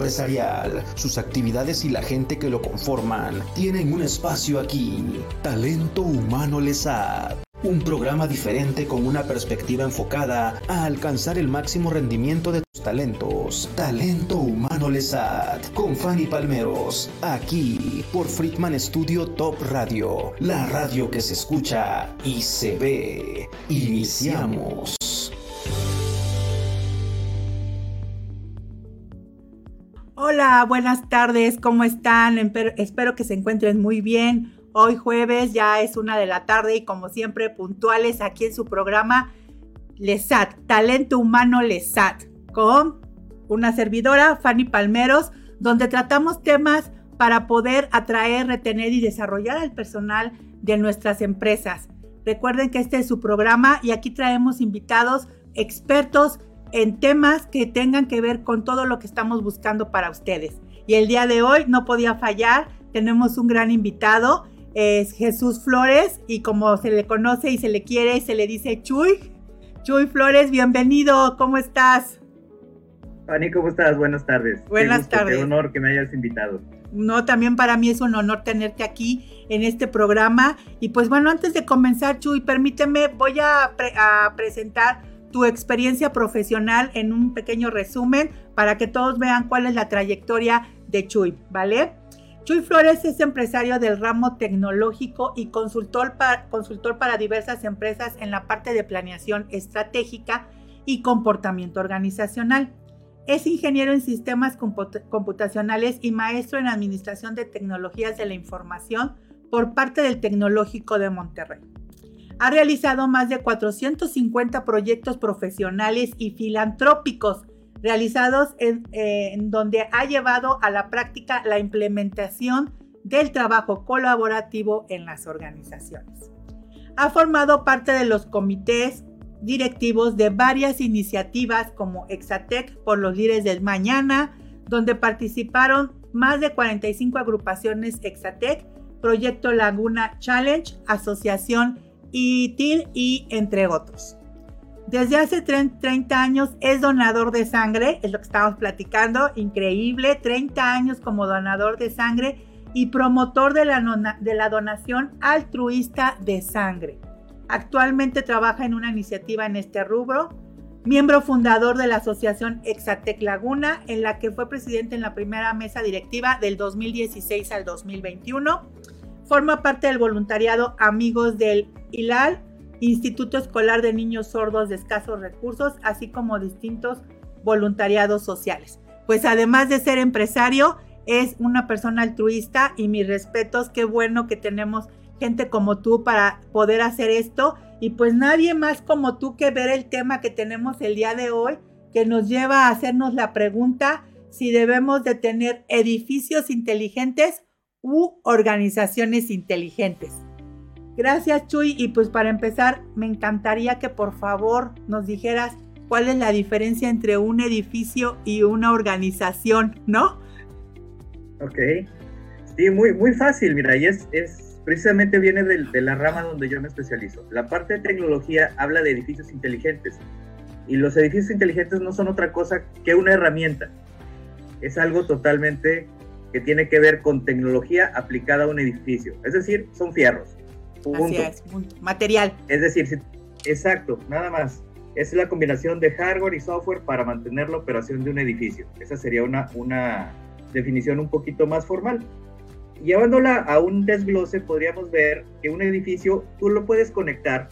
empresarial, sus actividades y la gente que lo conforman tienen un espacio aquí. Talento Humano LESAD. Un programa diferente con una perspectiva enfocada a alcanzar el máximo rendimiento de tus talentos. Talento Humano LESAD con Fanny Palmeros. Aquí por Friedman Studio Top Radio. La radio que se escucha y se ve. Iniciamos. Hola, buenas tardes, ¿cómo están? Espero que se encuentren muy bien. Hoy jueves ya es una de la tarde y como siempre puntuales aquí en su programa LESAT, Talento Humano LESAT, con una servidora, Fanny Palmeros, donde tratamos temas para poder atraer, retener y desarrollar al personal de nuestras empresas. Recuerden que este es su programa y aquí traemos invitados expertos en temas que tengan que ver con todo lo que estamos buscando para ustedes. Y el día de hoy no podía fallar, tenemos un gran invitado es Jesús Flores y como se le conoce y se le quiere, se le dice Chuy. Chuy Flores, bienvenido, ¿cómo estás? Fanny, ¿cómo estás? Buenas tardes. Buenas tardes. Qué honor que me hayas invitado. No, también para mí es un honor tenerte aquí en este programa. Y pues bueno, antes de comenzar, Chuy, permíteme, voy a, a presentar tu experiencia profesional en un pequeño resumen para que todos vean cuál es la trayectoria de Chuy, ¿vale? Chuy Flores es empresario del ramo tecnológico y consultor para, consultor para diversas empresas en la parte de planeación estratégica y comportamiento organizacional. Es ingeniero en sistemas computacionales y maestro en administración de tecnologías de la información por parte del Tecnológico de Monterrey. Ha realizado más de 450 proyectos profesionales y filantrópicos realizados en, donde ha llevado a la práctica la implementación del trabajo colaborativo en las organizaciones. Ha formado parte de los comités directivos de varias iniciativas como Exatec por los líderes del mañana, donde participaron más de 45 agrupaciones Exatec, Proyecto Laguna Challenge, Asociación ITIL y entre otros. Desde hace 30 años es donador de sangre, es lo que estamos platicando, increíble, 30 años como donador de sangre y promotor de la, de la donación altruista de sangre. Actualmente trabaja en una iniciativa en este rubro, miembro fundador de la asociación Exatec Laguna, en la que fue presidente en la primera mesa directiva del 2016 al 2021. Forma parte del voluntariado Amigos del ILAL, Instituto Escolar de Niños Sordos de Escasos Recursos, así como distintos voluntariados sociales. Pues además de ser empresario, es una persona altruista y mis respetos, qué bueno que tenemos gente como tú para poder hacer esto y pues nadie más como tú que ver el tema que tenemos el día de hoy que nos lleva a hacernos la pregunta si debemos de tener edificios inteligentes u organizaciones inteligentes. Gracias Chuy y pues para empezar me encantaría que por favor nos dijeras cuál es la diferencia entre un edificio y una organización, ¿no? Ok, sí, muy, muy fácil, mira, y es, es precisamente viene de, de la rama donde yo me especializo. La parte de tecnología habla de edificios inteligentes y los edificios inteligentes no son otra cosa que una herramienta. Es algo totalmente que tiene que ver con tecnología aplicada a un edificio. Es decir, son fierros. Así es, material. Es decir, exacto, nada más. Es la combinación de hardware y software para mantener la operación de un edificio. Esa sería una, una definición un poquito más formal. Llevándola a un desglose, podríamos ver que un edificio tú lo puedes conectar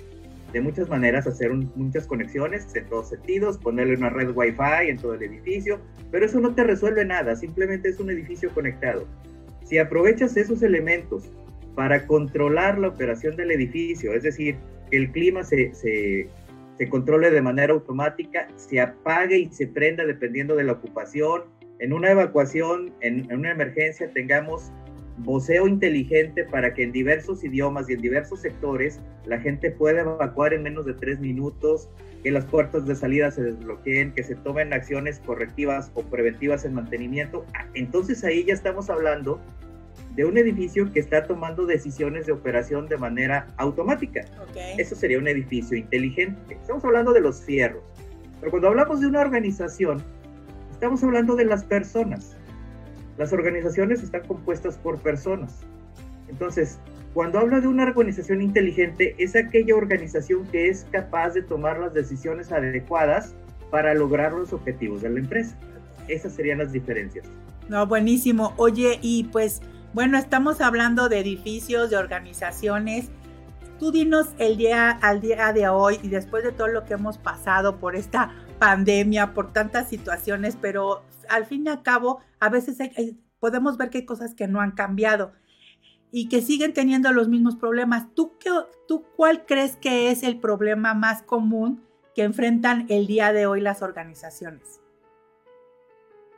de muchas maneras, hacer muchas conexiones en todos sentidos, ponerle una red Wi-Fi en todo el edificio, pero eso no te resuelve nada, simplemente es un edificio conectado. Si aprovechas esos elementos para controlar la operación del edificio, es decir, que el clima se, se, controle de manera automática, se apague y se prenda dependiendo de la ocupación. En una evacuación, en, en una emergencia, tengamos voceo inteligente para que en diversos idiomas y en diversos sectores la gente pueda evacuar en menos de tres minutos, que las puertas de salida se desbloqueen, que se tomen acciones correctivas o preventivas en mantenimiento. Entonces ahí ya estamos hablando de un edificio que está tomando decisiones de operación de manera automática. Eso sería un edificio inteligente. Estamos hablando de los fierros. Pero cuando hablamos de una organización, estamos hablando de las personas. Las organizaciones están compuestas por personas. Entonces, cuando hablo de una organización inteligente, es aquella organización que es capaz de tomar las decisiones adecuadas para lograr los objetivos de la empresa. Esas serían las diferencias. No, buenísimo. Oye, y pues, bueno, estamos hablando de edificios, de organizaciones. Tú dinos el día al día de hoy y después de todo lo que hemos pasado por esta pandemia, por tantas situaciones, pero al fin y al cabo, a veces podemos ver que hay cosas que no han cambiado y que siguen teniendo los mismos problemas. ¿Tú, qué, ¿Tú cuál crees que es el problema más común que enfrentan el día de hoy las organizaciones?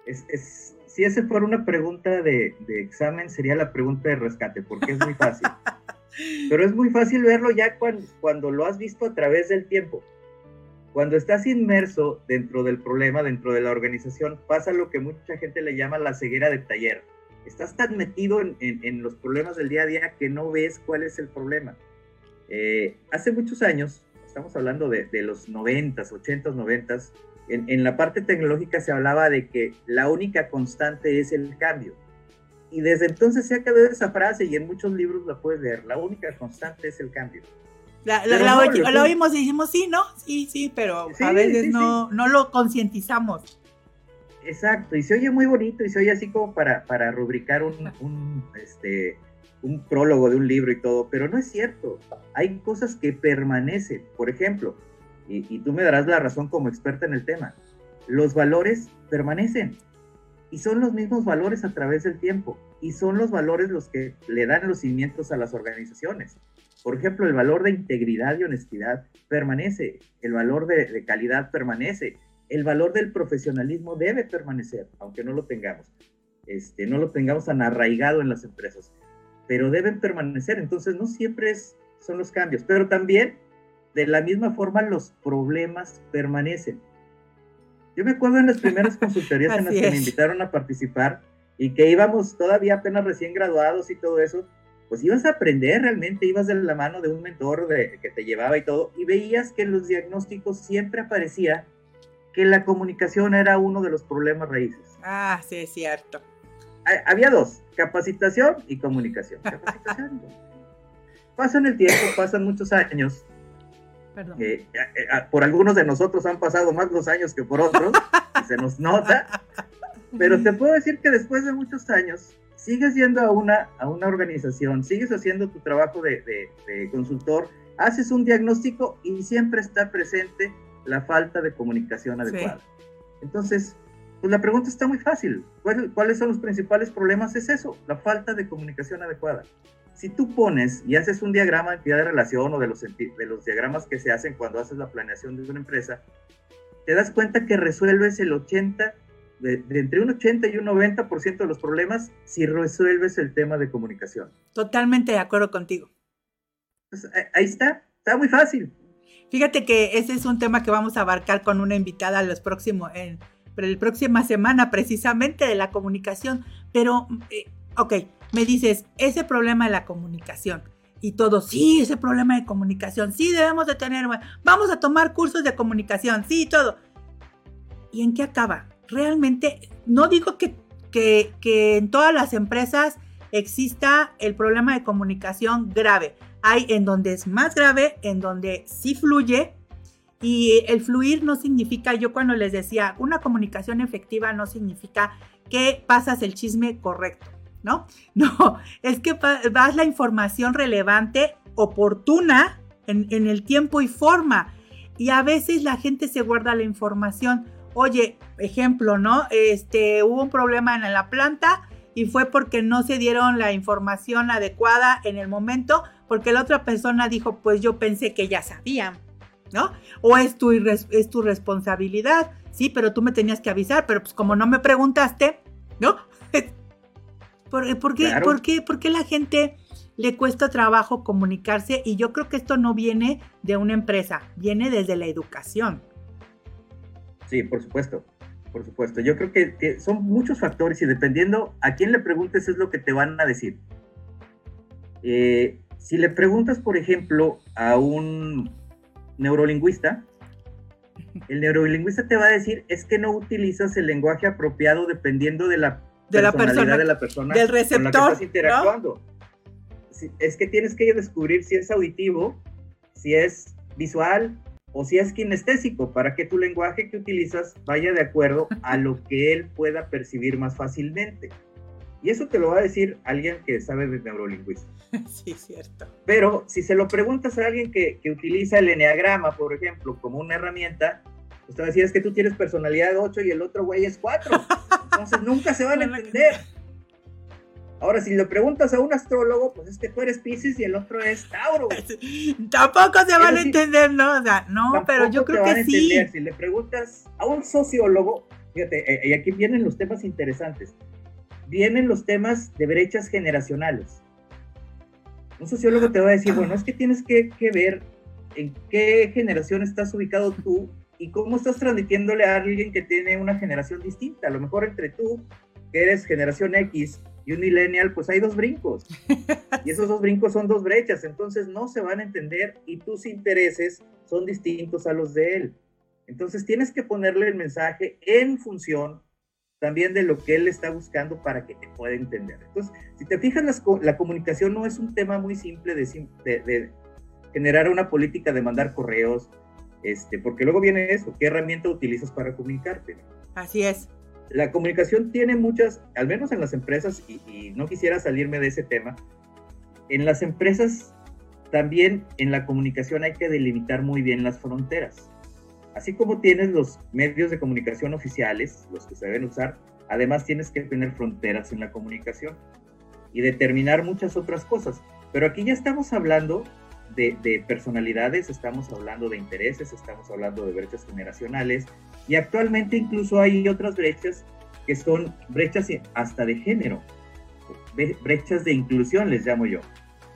Es, si esa fuera una pregunta de, de, examen, sería la pregunta de rescate, porque es muy fácil. Pero es muy fácil verlo ya cuando, cuando lo has visto a través del tiempo. Cuando estás inmerso dentro del problema, dentro de la organización, pasa lo que mucha gente le llama la ceguera de taller estás tan metido en, los problemas del día a día que no ves cuál es el problema. Eh, hace muchos años, estamos hablando de, los 90, 80, 90, en, en la parte tecnológica se hablaba de que la única constante es el cambio. Y desde entonces se ha quedado esa frase y en muchos libros la puedes leer. La única constante es el cambio. La, oímos y dijimos, sí, ¿no? Sí, sí, pero a veces no, no lo concientizamos. Exacto, y se oye muy bonito y se oye así como para, para rubricar un, este, un prólogo de un libro y todo, pero no es cierto. Hay cosas que permanecen. Por ejemplo, y, tú me darás la razón como experta en el tema, los valores permanecen y son los mismos valores a través del tiempo y son los valores los que le dan los cimientos a las organizaciones. Por ejemplo, el valor de integridad y honestidad permanece, el valor de, calidad permanece, el valor del profesionalismo debe permanecer, aunque no lo tengamos, este, no lo tengamos tan arraigado en las empresas, pero deben permanecer. Entonces, no siempre son los cambios, pero también, de la misma forma, los problemas permanecen. Yo me acuerdo en las primeras consultorías en las que me invitaron a participar y que íbamos todavía apenas recién graduados y todo eso, pues ibas a aprender realmente, ibas de la mano de un mentor que te llevaba y todo, y veías que en los diagnósticos siempre aparecía que la comunicación era uno de los problemas raíces. Ah, sí, es cierto. Había dos, capacitación y comunicación. Capacitación. pasan el tiempo, pasan muchos años. Perdón. Eh, eh, por algunos de nosotros han pasado más los años que por otros, y se nos nota. Pero te puedo decir que después de muchos años, sigues yendo a una, a una organización, sigues haciendo tu trabajo de, de consultor, haces un diagnóstico y siempre está presente la falta de comunicación adecuada. Entonces, pues la pregunta está muy fácil. ¿Cuáles son los principales problemas? Es eso, la falta de comunicación adecuada. Si tú pones y haces un diagrama de entidad de relación o de los, de los diagramas que se hacen cuando haces la planeación de una empresa, te das cuenta que resuelves el 80, de, entre un 80 y un 90% de los problemas si resuelves el tema de comunicación. Totalmente de acuerdo contigo. Pues, ahí está, está muy fácil. Fíjate que ese es un tema que vamos a abarcar con una invitada los próximos, en, la próxima semana precisamente de la comunicación. Pero, eh, ok, me dices, ese problema de la comunicación y todo, sí, ese problema de comunicación, sí, debemos de tener, vamos a tomar cursos de comunicación, sí, todo. ¿Y en qué acaba? Realmente, no digo que, que, que en todas las empresas exista el problema de comunicación grave, hay en donde es más grave, en donde sí fluye. Y el fluir no significa, yo cuando les decía, una comunicación efectiva no significa que pasas el chisme correcto, ¿no? No, es que das la información relevante, oportuna, en, el tiempo y forma. Y a veces la gente se guarda la información. Oye, ejemplo, ¿no? Este, hubo un problema en la planta y fue porque no se dieron la información adecuada en el momento, porque la otra persona dijo, pues yo pensé que ya sabía, ¿no? O es tu, es tu responsabilidad, sí, pero tú me tenías que avisar, pero pues como no me preguntaste, ¿no? ¿Por, qué, ¿por, qué, ¿Por qué la gente le cuesta trabajo comunicarse? Y yo creo que esto no viene de una empresa, viene desde la educación. Sí, por supuesto, por supuesto. Yo creo que, son muchos factores y dependiendo a quién le preguntes es lo que te van a decir. Eh, si le preguntas, por ejemplo, a un neurolingüista, el neurolingüista te va a decir es que no utilizas el lenguaje apropiado dependiendo de la de la persona, de la persona del receptor, con la que estás interactuando. Es que tienes que descubrir si es auditivo, si es visual o si es kinestésico, para que tu lenguaje que utilizas vaya de acuerdo a lo que él pueda percibir más fácilmente. Y eso te lo va a decir alguien que sabe de neurolingüística. Sí, cierto. Pero si se lo preguntas a alguien que, que utiliza el enneagrama, por ejemplo, como una herramienta, pues te va a decir es que tú tienes personalidad 8 y el otro güey es 4. Entonces nunca se van a entender. Ahora, si le preguntas a un astrólogo, pues es que tú eres Pisces y el otro es Tauro. Tampoco se van a entender, ¿no? O sea, no, pero yo creo que sí. Si le preguntas a un sociólogo, fíjate, eh, y aquí vienen los temas interesantes. Vienen los temas de brechas generacionales. Un sociólogo te va a decir, bueno, es que tienes que, que ver en qué generación estás ubicado tú y cómo estás transmitiéndole a alguien que tiene una generación distinta. A lo mejor entre tú, que eres generación X, y un millennial, pues hay dos brincos. Y esos dos brincos son dos brechas, entonces no se van a entender y tus intereses son distintos a los de él. Entonces tienes que ponerle el mensaje en función también de lo que él está buscando para que te pueda entender. Entonces, si te fijas, la comunicación no es un tema muy simple de, de generar una política de mandar correos, este, porque luego viene eso, ¿qué herramienta utilizas para comunicarte? Así es la comunicación tiene muchas, al menos en las empresas, y, no quisiera salirme de ese tema, en las empresas también en la comunicación hay que delimitar muy bien las fronteras. Así como tienes los medios de comunicación oficiales, los que se deben usar, además tienes que tener fronteras en la comunicación y determinar muchas otras cosas. Pero aquí ya estamos hablando de, de, personalidades, estamos hablando de intereses, estamos hablando de brechas generacionales, y actualmente incluso hay otras brechas que son brechas hasta de género, brechas de inclusión les llamo yo.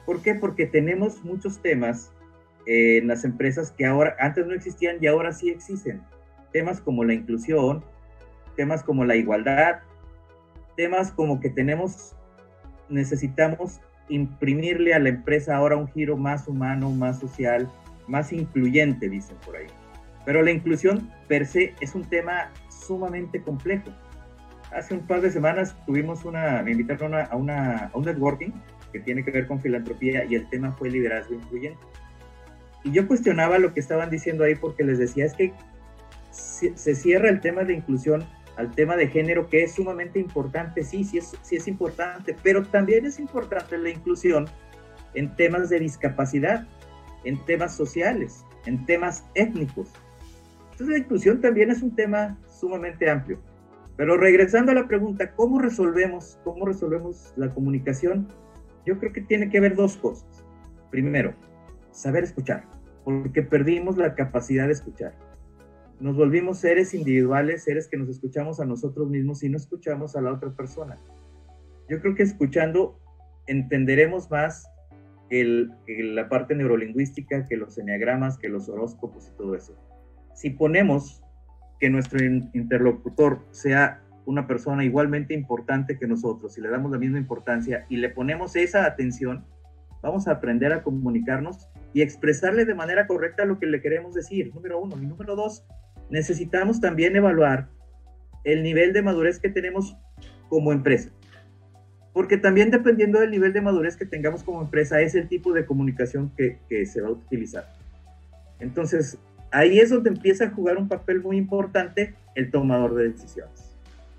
¿Por qué? Porque tenemos muchos temas en las empresas que ahora antes no existían y ahora sí existen. Temas como la inclusión, temas como la igualdad, temas como que tenemos, necesitamos imprimirle a la empresa ahora un giro más humano, más social, más incluyente, dicen por ahí. Pero la inclusión per se es un tema sumamente complejo. Hace un par de semanas tuvimos una, me invitaron a, una, a un networking que tiene que ver con filantropía y el tema fue liderazgo incluyente. Y yo cuestionaba lo que estaban diciendo ahí porque les decía, es que se cierra el tema de inclusión al tema de género, que es sumamente importante, sí, sí es, sí es importante, pero también es importante la inclusión en temas de discapacidad, en temas sociales, en temas étnicos. Entonces la inclusión también es un tema sumamente amplio. Pero regresando a la pregunta, ¿cómo resolvemos, cómo resolvemos la comunicación? Yo creo que tiene que ver dos cosas. Primero, saber escuchar, porque perdimos la capacidad de escuchar. Nos volvimos seres individuales, seres que nos escuchamos a nosotros mismos y no escuchamos a la otra persona. Yo creo que escuchando entenderemos más el, la parte neurolingüística, que los enneagramas, que los horóscopos y todo eso si ponemos que nuestro interlocutor sea una persona igualmente importante que nosotros y le damos la misma importancia y le ponemos esa atención, vamos a aprender a comunicarnos y expresarle de manera correcta lo que le queremos decir, número uno. Y número dos, necesitamos también evaluar el nivel de madurez que tenemos como empresa. Porque también dependiendo del nivel de madurez que tengamos como empresa es el tipo de comunicación que, que se va a utilizar. Entonces, ahí es donde empieza a jugar un papel muy importante el tomador de decisiones.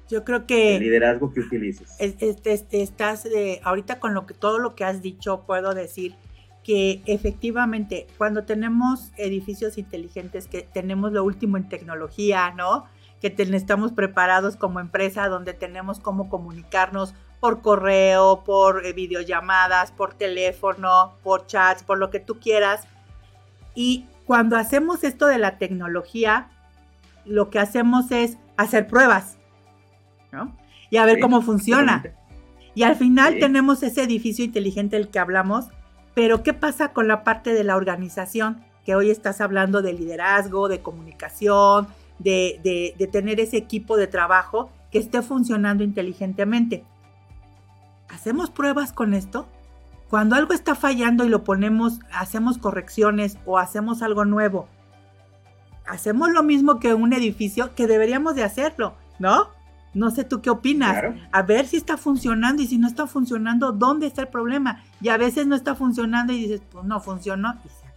Yo creo que el liderazgo que utilices. estás eh, ahorita con lo que todo lo que has dicho puedo decir que efectivamente cuando tenemos edificios inteligentes que tenemos lo último en tecnología, ¿no? Que estamos preparados como empresa donde tenemos cómo comunicarnos por correo, por eh, videollamadas, por teléfono, por chats, por lo que tú quieras. Y cuando hacemos esto de la tecnología, lo que hacemos es hacer pruebas, ¿no? Y a ver cómo funciona. Y al final tenemos ese edificio inteligente del que hablamos, pero ¿qué pasa con la parte de la organización? Que hoy estás hablando de liderazgo, de comunicación, de, de tener ese equipo de trabajo que esté funcionando inteligentemente. ¿Hacemos pruebas con esto? Cuando algo está fallando y lo ponemos, hacemos correcciones o hacemos algo nuevo, hacemos lo mismo que un edificio que deberíamos de hacerlo, ¿no? No sé tú qué opinas. A ver si está funcionando y si no está funcionando, ¿dónde está el problema? Y a veces no está funcionando y dices, pues no funcionó y se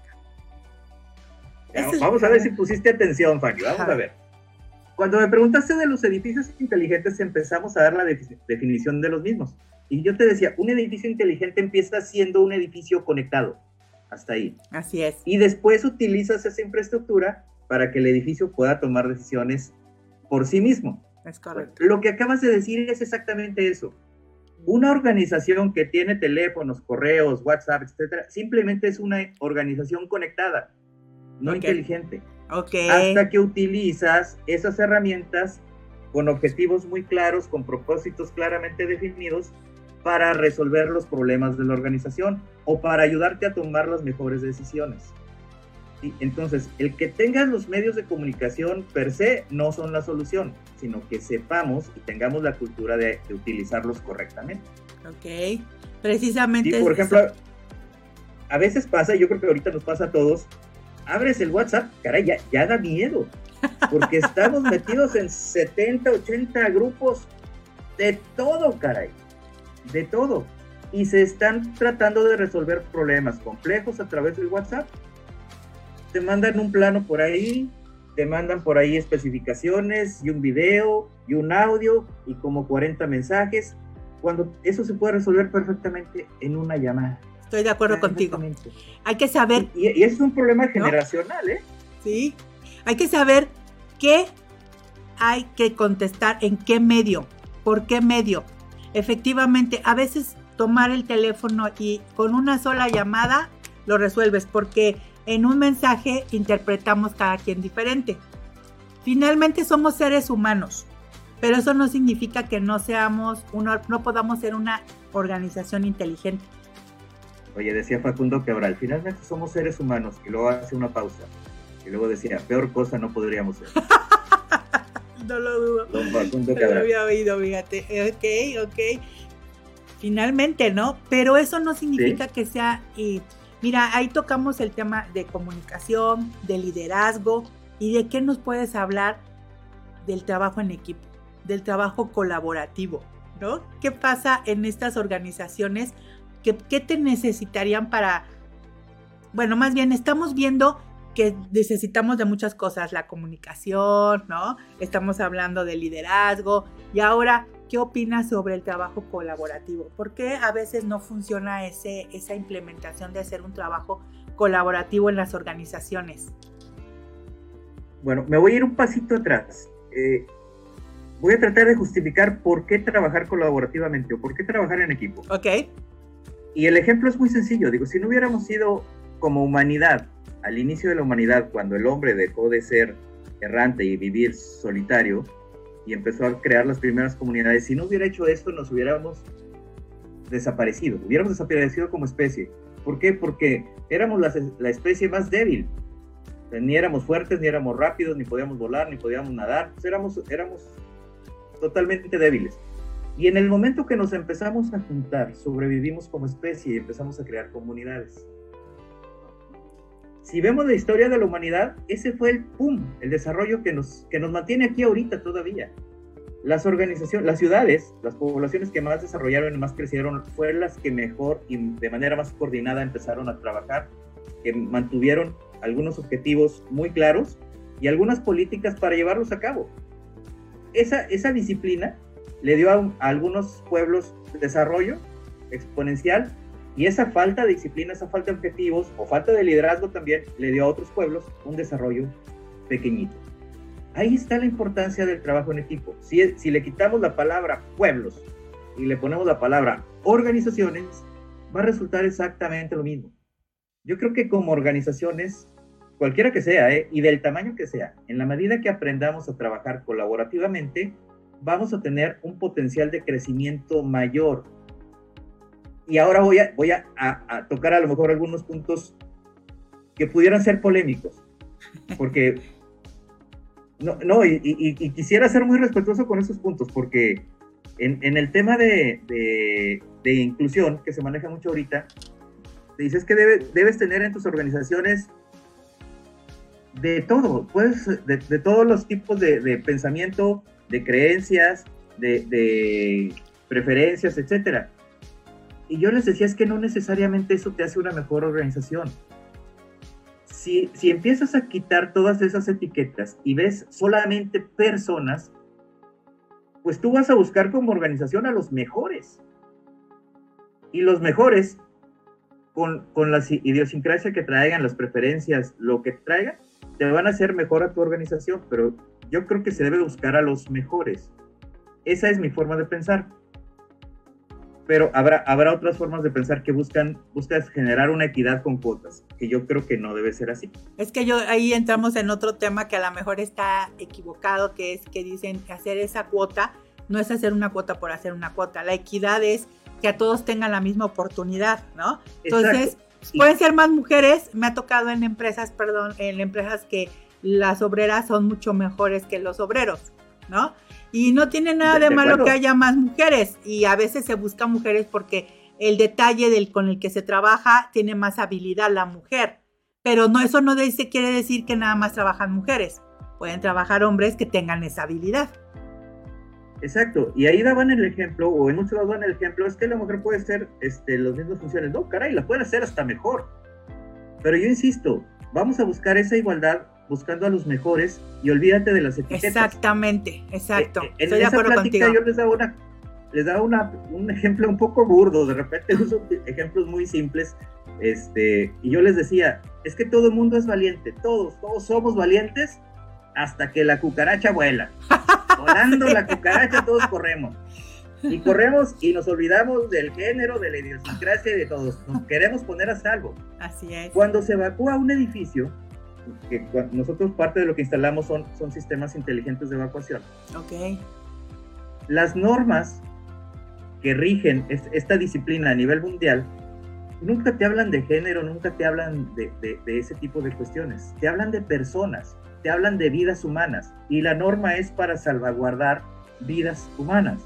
acaba. vamos a ver si pusiste atención, Fanny. Vamos a ver. Cuando me preguntaste de los edificios inteligentes, empezamos a dar la definición de los mismos. Y yo te decía, un edificio inteligente empieza siendo un edificio conectado. Hasta ahí. Así es. Y después utilizas esa infraestructura para que el edificio pueda tomar decisiones por sí mismo. Es correcto. Lo que acabas de decir es exactamente eso. Una organización que tiene teléfonos, correos, WhatsApp, etcétera, simplemente es una organización conectada, no inteligente. Okay. Hasta que utilizas esas herramientas con objetivos muy claros, con propósitos claramente definidos para resolver los problemas de la organización o para ayudarte a tomar las mejores decisiones. Entonces, el que tengas los medios de comunicación per se no son la solución, sino que sepamos y tengamos la cultura de, utilizarlos correctamente. Ok, precisamente. por ejemplo, a veces pasa, yo creo que ahorita nos pasa a todos, abres el WhatsApp, caray, ya, ya da miedo, porque estamos metidos en 70, 80 grupos de todo, caray, de todo. Y se están tratando de resolver problemas complejos a través del WhatsApp te mandan un plano por ahí, te mandan por ahí especificaciones y un video y un audio y como 40 mensajes, cuando eso se puede resolver perfectamente en una llamada. Estoy de acuerdo contigo. Hay que saber. Y, y, es un problema generacional, ¿eh? Sí. Hay que saber qué hay que contestar, en qué medio, por qué medio. Efectivamente, a veces tomar el teléfono y con una sola llamada lo resuelves, porque en un mensaje interpretamos cada quien diferente. Finalmente somos seres humanos, pero eso no significa que no seamos una, no podamos ser una organización inteligente. Oye, decía Facundo Cabral, finalmente somos seres humanos, y luego hace una pausa, y luego decía, peor cosa no podríamos ser. no lo dudo. Don Facundo Cabral. lo había oído, fíjate. Ok, ok. Finalmente, ¿no? Pero eso no significa que sea... Mira, ahí tocamos el tema de comunicación, de liderazgo y de qué nos puedes hablar del trabajo en equipo, del trabajo colaborativo, ¿no? ¿Qué pasa en estas organizaciones? ¿Qué, te necesitarían para... Bueno, más bien estamos viendo que necesitamos de muchas cosas, la comunicación, ¿no? Estamos hablando de liderazgo y ahora ¿Qué opinas sobre el trabajo colaborativo? ¿Por qué a veces no funciona ese, esa implementación de hacer un trabajo colaborativo en las organizaciones? Bueno, me voy a ir un pasito atrás. Eh, voy a tratar de justificar por qué trabajar colaborativamente o por qué trabajar en equipo. Ok. Y el ejemplo es muy sencillo. Digo, si no hubiéramos sido como humanidad, al inicio de la humanidad, cuando el hombre dejó de ser errante y vivir solitario, y empezó a crear las primeras comunidades. Si no hubiera hecho esto, nos hubiéramos desaparecido, hubiéramos desaparecido como especie. ¿Por qué? Porque éramos la, especie más débil. Ni éramos fuertes, ni éramos rápidos, ni podíamos volar, ni podíamos nadar. Pues éramos, éramos totalmente débiles. Y en el momento que nos empezamos a juntar, sobrevivimos como especie y empezamos a crear comunidades si vemos la historia de la humanidad, ese fue el pum, el desarrollo que nos, que nos mantiene aquí ahorita todavía. Las organizaciones, las ciudades, las poblaciones que más desarrollaron y más crecieron, fueron las que mejor y de manera más coordinada empezaron a trabajar, que mantuvieron algunos objetivos muy claros y algunas políticas para llevarlos a cabo. Esa, esa disciplina le dio a, a algunos pueblos desarrollo exponencial y esa falta de disciplina, esa falta de objetivos o falta de liderazgo también le dio a otros pueblos un desarrollo pequeñito. Ahí está la importancia del trabajo en equipo. Si, le quitamos la palabra pueblos y le ponemos la palabra organizaciones, va a resultar exactamente lo mismo. Yo creo que como organizaciones, cualquiera que sea, ¿eh? y del tamaño que sea, en la medida que aprendamos a trabajar colaborativamente, vamos a tener un potencial de crecimiento mayor, y ahora voy, a, voy a, tocar a lo mejor algunos puntos que pudieran ser polémicos, porque no, no y, quisiera ser muy respetuoso con esos puntos, porque en, el tema de, de, inclusión que se maneja mucho ahorita, te dices que debes tener en tus organizaciones de todo, pues, de, de todos los tipos de, pensamiento, de creencias, de, preferencias, etcétera. Y yo les decía, es que no necesariamente eso te hace una mejor organización. Si, si empiezas a quitar todas esas etiquetas y ves solamente personas, pues tú vas a buscar como organización a los mejores. Y los mejores, con, con la idiosincrasia que traigan, las preferencias, lo que traigan, te van a hacer mejor a tu organización, pero yo creo que se debe buscar a los mejores. Esa es mi forma de pensar. Pero habrá, habrá otras formas de pensar que buscan, buscas generar una equidad con cuotas, que yo creo que no debe ser así. Es que yo ahí entramos en otro tema que a lo mejor está equivocado, que es que dicen que hacer esa cuota no es hacer una cuota por hacer una cuota. La equidad es que a todos tengan la misma oportunidad, ¿no? Entonces, pueden ser más mujeres. Me ha tocado en empresas, perdón, en empresas que las obreras son mucho mejores que los obreros, ¿no? Y no tiene nada de, malo que haya más mujeres y a veces se busca mujeres porque el detalle del con el que se trabaja tiene más habilidad la mujer. Pero no, eso no dice, quiere decir que nada más trabajan mujeres. Pueden trabajar hombres que tengan esa habilidad. Exacto, y ahí daban el ejemplo, o en muchos lados dan el ejemplo, es que la mujer puede hacer este, las mismas funciones. No, caray, la puede hacer hasta mejor. Pero yo insisto, vamos a buscar esa igualdad buscando a los mejores y olvídate de las etiquetas. Exactamente, exacto. Eh, en esa plática yo les daba, una, les daba una, un ejemplo un poco burdo, de repente uso ejemplos muy simples, este, y yo les decía, es que todo el mundo es valiente, todos, todos somos valientes hasta que la cucaracha vuela. Volando la cucaracha todos corremos. Y corremos y nos olvidamos del género, de la idiosincrasia y de todos. Nos queremos poner a salvo. Así es. Cuando se evacúa un edificio, que nosotros parte de lo que instalamos son, son sistemas inteligentes de evacuación. Ok. Las normas que rigen esta disciplina a nivel mundial nunca te hablan de género, nunca te hablan de, de, ese tipo de cuestiones. Te hablan de personas, te hablan de vidas humanas. Y la norma es para salvaguardar vidas humanas.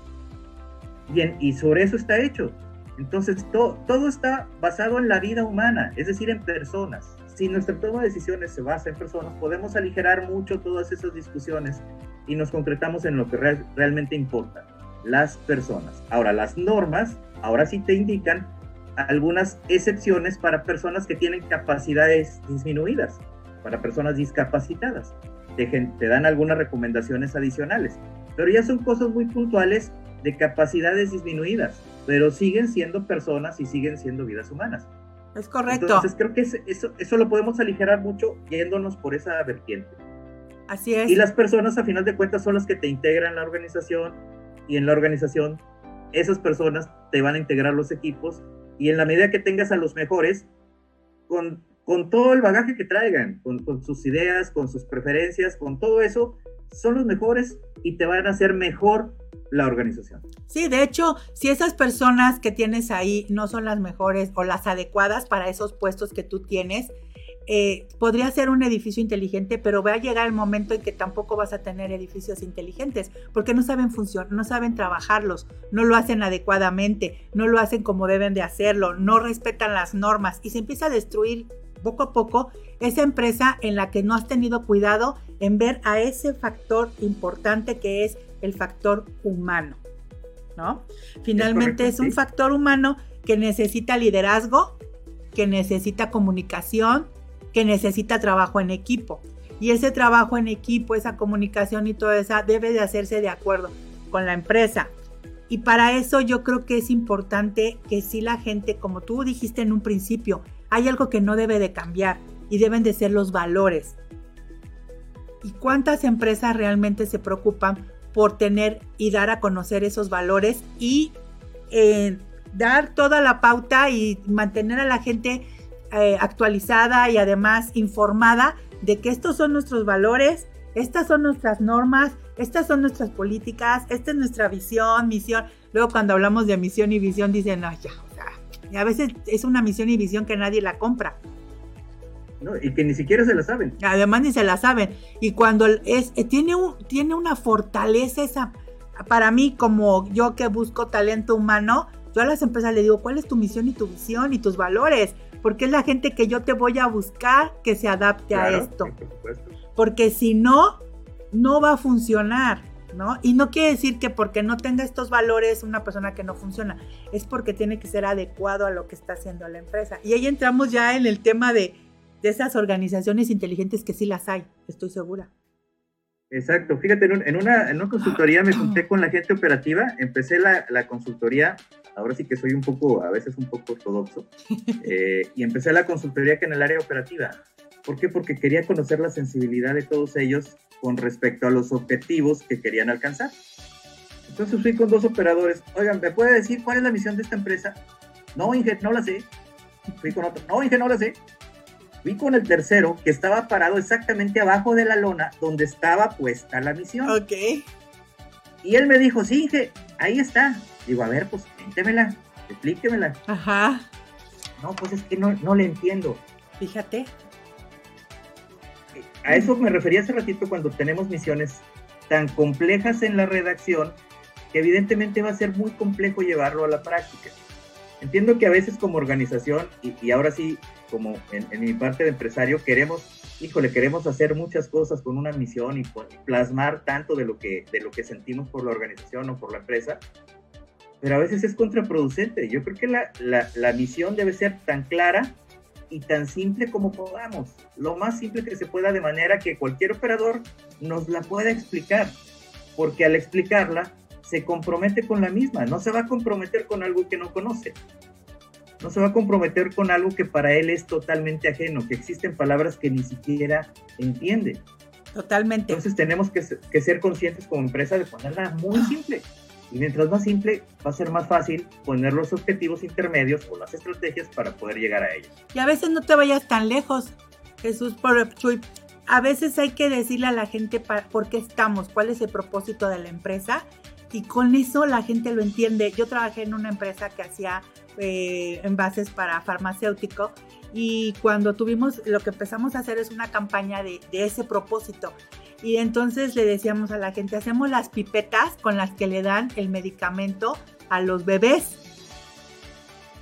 Bien, y sobre eso está hecho. Entonces, todo está basado en la vida humana, es decir, en personas si nuestra toma de decisiones se basa en personas, podemos aligerar mucho todas esas discusiones y nos concretamos en lo que realmente importa, las personas. Ahora, las normas, ahora sí te indican algunas excepciones para personas que tienen capacidades disminuidas, para personas discapacitadas. Te, te dan algunas recomendaciones adicionales, pero ya son cosas muy puntuales de capacidades disminuidas, pero siguen siendo personas y siguen siendo vidas humanas. Es correcto. Entonces creo que eso, eso lo podemos aligerar mucho yéndonos por esa vertiente. Así es. Y las personas a final de cuentas son las que te integran la organización y en la organización esas personas te van a integrar los equipos y en la medida que tengas a los mejores, con, con todo el bagaje que traigan, con, con sus ideas, con sus preferencias, con todo eso, son los mejores y te van a hacer mejor la organización. Sí, de hecho, si esas personas que tienes ahí no son las mejores o las adecuadas para esos puestos que tú tienes, eh, podría ser un edificio inteligente, pero va a llegar el momento en que tampoco vas a tener edificios inteligentes, porque no saben funcionar, no saben trabajarlos, no lo hacen adecuadamente, no lo hacen como deben de hacerlo, no respetan las normas y se empieza a destruir poco a poco esa empresa en la que no has tenido cuidado en ver a ese factor importante que es el factor humano, ¿no? Finalmente es, un factor humano que necesita liderazgo, que necesita comunicación, que necesita trabajo en equipo. Y ese trabajo en equipo, esa comunicación y todo eso debe de hacerse de acuerdo con la empresa. Y para eso yo creo que es importante que si la gente, como tú dijiste en un principio, hay algo que no debe de cambiar y deben de ser los valores. ¿Y cuántas empresas realmente se preocupan por tener y dar a conocer esos valores y eh, dar toda la pauta y mantener a la gente eh, actualizada y además informada de que estos son nuestros valores, estas son nuestras normas, estas son nuestras políticas, esta es nuestra visión, misión. Luego cuando hablamos de misión y visión dicen, no, ya, o sea, y a veces es una misión y visión que nadie la compra y que ni siquiera se la saben. Además ni se la saben. Y cuando es, eh, tiene, un, tiene una fortaleza esa, para mí como yo que busco talento humano, yo a las empresas le digo, ¿cuál es tu misión y tu visión y tus valores? Porque es la gente que yo te voy a buscar que se adapte a esto. Porque si no, no va a funcionar. ¿no? Y no quiere decir que porque no tenga estos valores una persona que no funciona, es porque tiene que ser adecuado a lo que está haciendo la empresa. Y ahí entramos ya en el tema de, de esas organizaciones inteligentes que sí las hay, estoy segura. Exacto, fíjate, en, una, en una consultoría me junté con la gente operativa, empecé la, la consultoría, ahora sí que soy un poco, a veces un poco ortodoxo, eh, y empecé la consultoría que en el área operativa. ¿Por qué? Porque quería conocer la sensibilidad de todos ellos con respecto a los objetivos que querían alcanzar. Entonces fui con dos operadores, oigan, ¿me puede decir cuál es la misión de esta empresa? No, Inge, no la sé. Fui con otro, no, Inge, no la sé. Fui con el tercero que estaba parado exactamente abajo de la lona donde estaba puesta la misión. Ok. Y él me dijo, sí, Inge, ahí está. Digo, a ver, pues cuéntemela, explíquemela. Ajá. No, pues es que no, no le entiendo. Fíjate. A eso me refería hace ratito cuando tenemos misiones tan complejas en la redacción que evidentemente va a ser muy complejo llevarlo a la práctica. Entiendo que a veces como organización, y, y ahora sí como en, mi parte de empresario, queremos, híjole, queremos hacer muchas cosas con una misión y, plasmar tanto de lo, que, de lo que sentimos por la organización o por la empresa, pero a veces es contraproducente. Yo creo que la, la, la misión debe ser tan clara y tan simple como podamos, lo más simple que se pueda de manera que cualquier operador nos la pueda explicar, porque al explicarla se compromete con la misma, no se va a comprometer con algo que no conoce no se va a comprometer con algo que para él es totalmente ajeno, que existen palabras que ni siquiera entiende. Totalmente. Entonces tenemos que, ser conscientes como empresa de ponerla muy ah. simple. Y mientras más simple, va a ser más fácil poner los objetivos intermedios o las estrategias para poder llegar a ellos. Y a veces no te vayas tan lejos, Jesús Chuy. A veces hay que decirle a la gente por qué estamos, cuál es el propósito de la empresa. Y con eso la gente lo entiende. Yo trabajé en una empresa que hacía eh, envases para farmacéutico. Y cuando tuvimos, lo que empezamos a hacer es una campaña de, ese propósito. Y entonces le decíamos a la gente, hacemos las pipetas con las que le dan el medicamento a los bebés.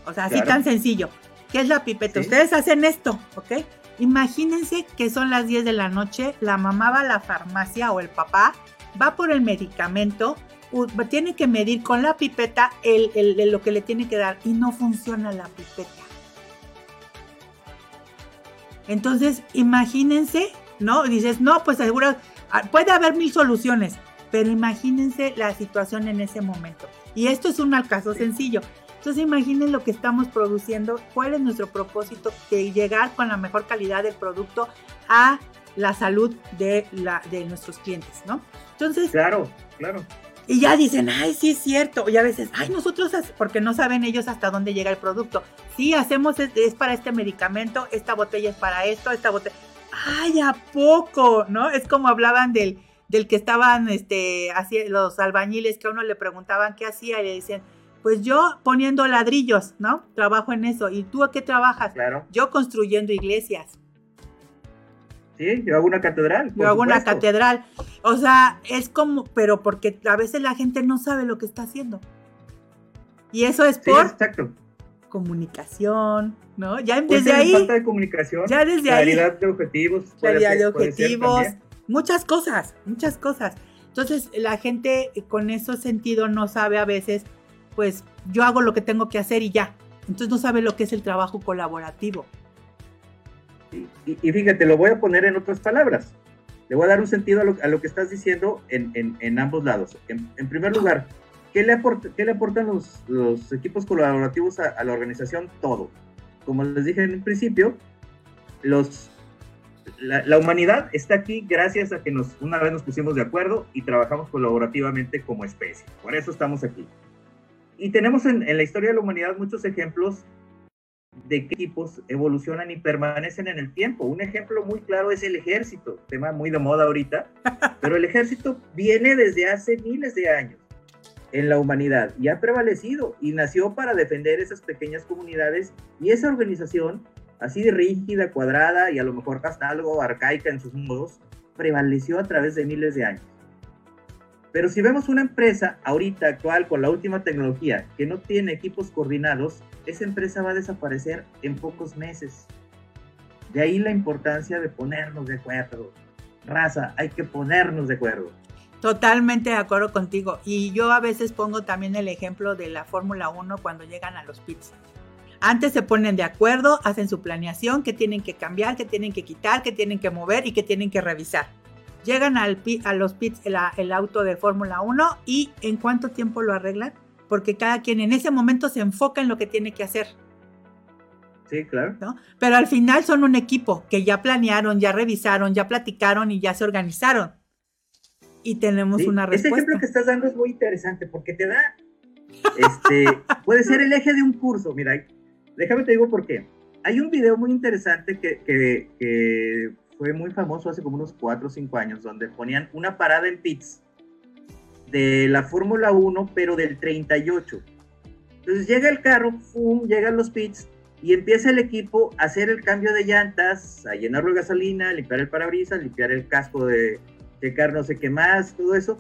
O sea, así tan sencillo. ¿Qué es la pipeta? Ustedes hacen esto, ¿ok? Imagínense que son las 10 de la noche, la mamá va a la farmacia o el papá, va por el medicamento, tiene que medir con la pipeta el, lo que le tiene que dar y no funciona la pipeta. Entonces, imagínense, ¿no? Dices, no, pues seguro, ah, puede haber mil soluciones, pero imagínense la situación en ese momento. Y esto es un caso sencillo. Entonces imaginen lo que estamos produciendo, cuál es nuestro propósito de llegar con la mejor calidad del producto a la salud de, la, de nuestros clientes, ¿no? Entonces... Claro, claro. Y ya dicen, ay, sí es cierto. Y a veces, ay, nosotros, porque no saben ellos hasta dónde llega el producto. Sí, hacemos, es, para este medicamento, esta botella es para esto, esta botella. Ay, ¿a poco? ¿No? Es como hablaban del, del que estaban, este, así, los albañiles que a uno le preguntaban qué hacía y le decían, pues yo poniendo ladrillos, ¿no? Trabajo en eso. ¿Y tú a qué trabajas? Claro. Yo construyendo iglesias. Sí, yo hago una catedral. Yo hago una catedral. O sea, es como, pero porque a veces la gente no sabe lo que está haciendo. Y eso es por exacto. comunicación, ¿no? Ya desde ahí. Falta de comunicación. Ya desde claridad de objetivos. Claridad de objetivos. Muchas cosas, muchas cosas. Entonces, la gente con ese sentido no sabe a veces, pues yo hago lo que tengo que hacer y ya. Entonces no sabe lo que es el trabajo colaborativo. Y, fíjate, lo voy a poner en otras palabras. Le voy a dar un sentido a lo, que estás diciendo en, ambos lados. En, primer lugar, ¿qué le, qué le aportan los, equipos colaborativos a, la organización? Todo. Como les dije en el principio, los, la, humanidad está aquí gracias a que nos, una vez nos pusimos de acuerdo y trabajamos colaborativamente como especie. Por eso estamos aquí. Y tenemos en, en la historia de la humanidad muchos ejemplos de qué equipos evolucionan y permanecen en el tiempo. Un ejemplo muy claro es el ejército, tema muy de moda ahorita, pero el ejército viene desde hace miles de años en la humanidad y ha prevalecido y nació para defender esas pequeñas comunidades y esa organización, así de rígida, cuadrada y a lo mejor hasta algo arcaica en sus modos, prevaleció a través de miles de años. Pero si vemos una empresa ahorita actual con la última tecnología que no tiene equipos coordinados, esa empresa va a desaparecer en pocos meses. De ahí la importancia de ponernos de acuerdo. Raza, hay que ponernos de acuerdo. Totalmente de acuerdo contigo. Y yo a veces pongo también el ejemplo de la Fórmula 1 cuando llegan a los pits. Antes se ponen de acuerdo, hacen su planeación, qué tienen que cambiar, qué tienen que quitar, qué tienen que mover y qué tienen que revisar. Llegan al a los pits el, el auto de Fórmula 1 y en cuánto tiempo lo arreglan, porque cada quien en ese momento se enfoca en lo que tiene que hacer. Sí, claro. Pero al final son un equipo que ya planearon, ya revisaron, ya platicaron y ya se organizaron y tenemos una respuesta. Este ejemplo que estás dando es muy interesante porque te da, este, puede ser el eje de un curso. Mira, déjame te digo por qué. Hay un video muy interesante que, que, fue muy famoso hace como unos 4 o 5 años, donde ponían una parada en pits de la Fórmula 1, pero del 38. Entonces llega el carro, ¡fum! llegan los pits y empieza el equipo a hacer el cambio de llantas, a llenarlo de gasolina, limpiar el parabrisas, limpiar el casco de, checar no sé qué más, todo eso,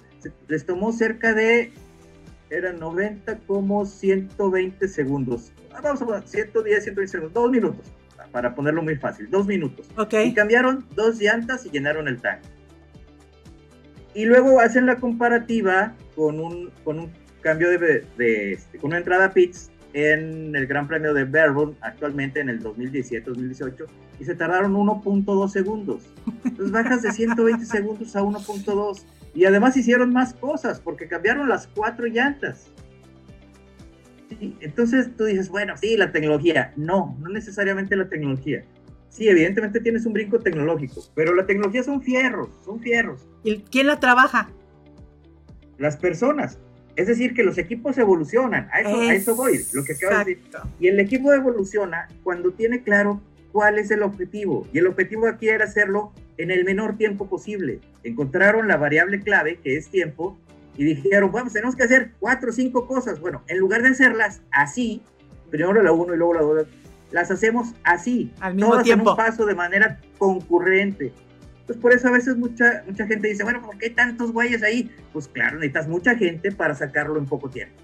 les tomó cerca de, eran 90 como 120 segundos. Ah, vamos a poner 110, 120 segundos, dos minutos, para ponerlo muy fácil, dos minutos. Okay. Y cambiaron dos llantas y llenaron el tanque. Y luego hacen la comparativa con un, con un cambio de, de, este, con una entrada pits en el Gran Premio de Melbourne actualmente en el 2017-2018 y se tardaron 1.2 segundos. Entonces bajas de 120 segundos a 1.2 y además hicieron más cosas porque cambiaron las cuatro llantas. Entonces tú dices, bueno, sí, la tecnología. No, no necesariamente la tecnología. Sí, evidentemente tienes un brinco tecnológico, pero la tecnología son fierros, son fierros. ¿Y quién la trabaja? Las personas. Es decir, que los equipos evolucionan. A eso, a eso voy, lo que acabo de decir. Y el equipo evoluciona cuando tiene claro cuál es el objetivo. Y el objetivo aquí era hacerlo en el menor tiempo posible. Encontraron la variable clave, que es tiempo, y dijeron, vamos, tenemos que hacer cuatro o cinco cosas. Bueno, en lugar de hacerlas así, primero la uno y luego la dos, las hacemos así, Al mismo todas tiempo. en un paso de manera concurrente. Entonces, por eso a veces mucha, mucha gente dice, bueno, ¿por qué tantos güeyes ahí? Pues claro, necesitas mucha gente para sacarlo en poco tiempo.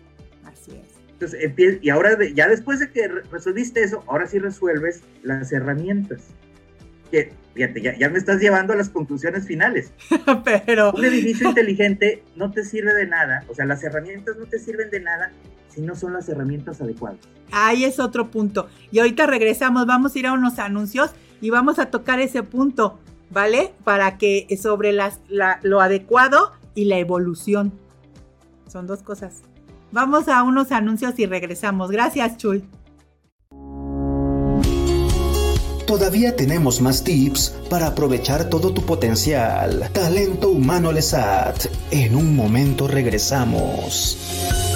Así es. Entonces, y ahora, ya después de que resolviste eso, ahora sí resuelves las herramientas. Que, fíjate, ya, ya me estás llevando a las conclusiones finales. Pero. Un edificio inteligente no te sirve de nada, o sea, las herramientas no te sirven de nada si no son las herramientas adecuadas. Ahí es otro punto. Y ahorita regresamos, vamos a ir a unos anuncios y vamos a tocar ese punto, ¿vale? Para que sobre las, lo adecuado y la evolución. Son dos cosas. Vamos a unos anuncios y regresamos. Gracias, Chuy. Todavía tenemos más tips para aprovechar todo tu potencial. Talento Humano Lesat. En un momento regresamos.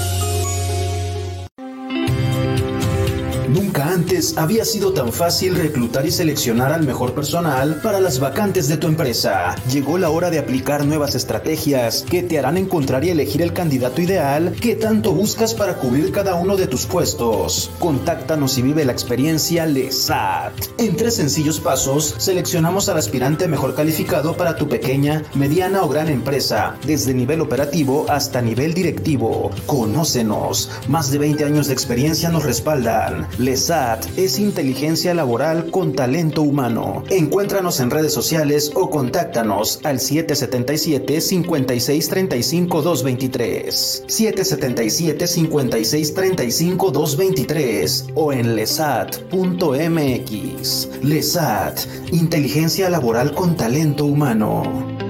Antes había sido tan fácil reclutar y seleccionar al mejor personal para las vacantes de tu empresa. Llegó la hora de aplicar nuevas estrategias que te harán encontrar y elegir el candidato ideal que tanto buscas para cubrir cada uno de tus puestos. Contáctanos y vive la experiencia LESAT. En tres sencillos pasos, seleccionamos al aspirante mejor calificado para tu pequeña, mediana o gran empresa, desde nivel operativo hasta nivel directivo. Conócenos. Más de 20 años de experiencia nos respaldan. LESAT es inteligencia laboral con talento humano. Encuéntranos en redes sociales o contáctanos al 777 5635 223. 777 5635 223 o en lesat.mx. LESAT, inteligencia laboral con talento humano.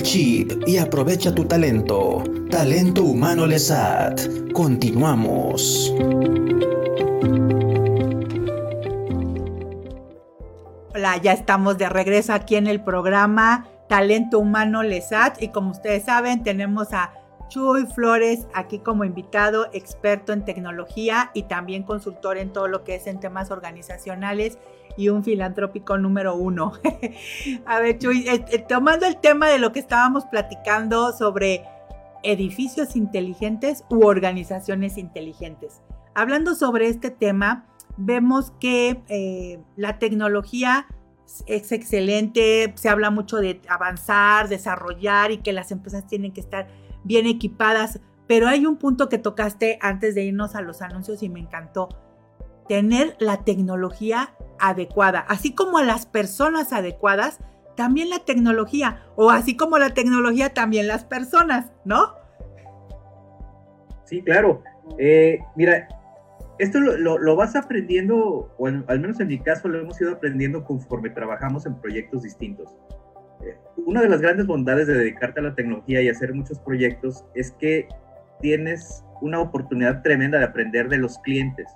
El chip y aprovecha tu talento. Talento Humano Lesat. Continuamos. Hola, ya estamos de regreso aquí en el programa Talento Humano Lesat y como ustedes saben tenemos a Chuy Flores aquí como invitado, experto en tecnología y también consultor en todo lo que es en temas organizacionales y un filantrópico número uno. a ver, Chuy, eh, eh, tomando el tema de lo que estábamos platicando sobre edificios inteligentes u organizaciones inteligentes. Hablando sobre este tema, vemos que eh, la tecnología es excelente, se habla mucho de avanzar, desarrollar y que las empresas tienen que estar bien equipadas, pero hay un punto que tocaste antes de irnos a los anuncios y me encantó, tener la tecnología adecuada, así como las personas adecuadas, también la tecnología, o así como la tecnología, también las personas, ¿no? Sí, claro. Eh, mira, esto lo, vas aprendiendo, o al menos en mi caso lo hemos ido aprendiendo conforme trabajamos en proyectos distintos. Eh, una de las grandes bondades de dedicarte a la tecnología y hacer muchos proyectos es que tienes una oportunidad tremenda de aprender de los clientes.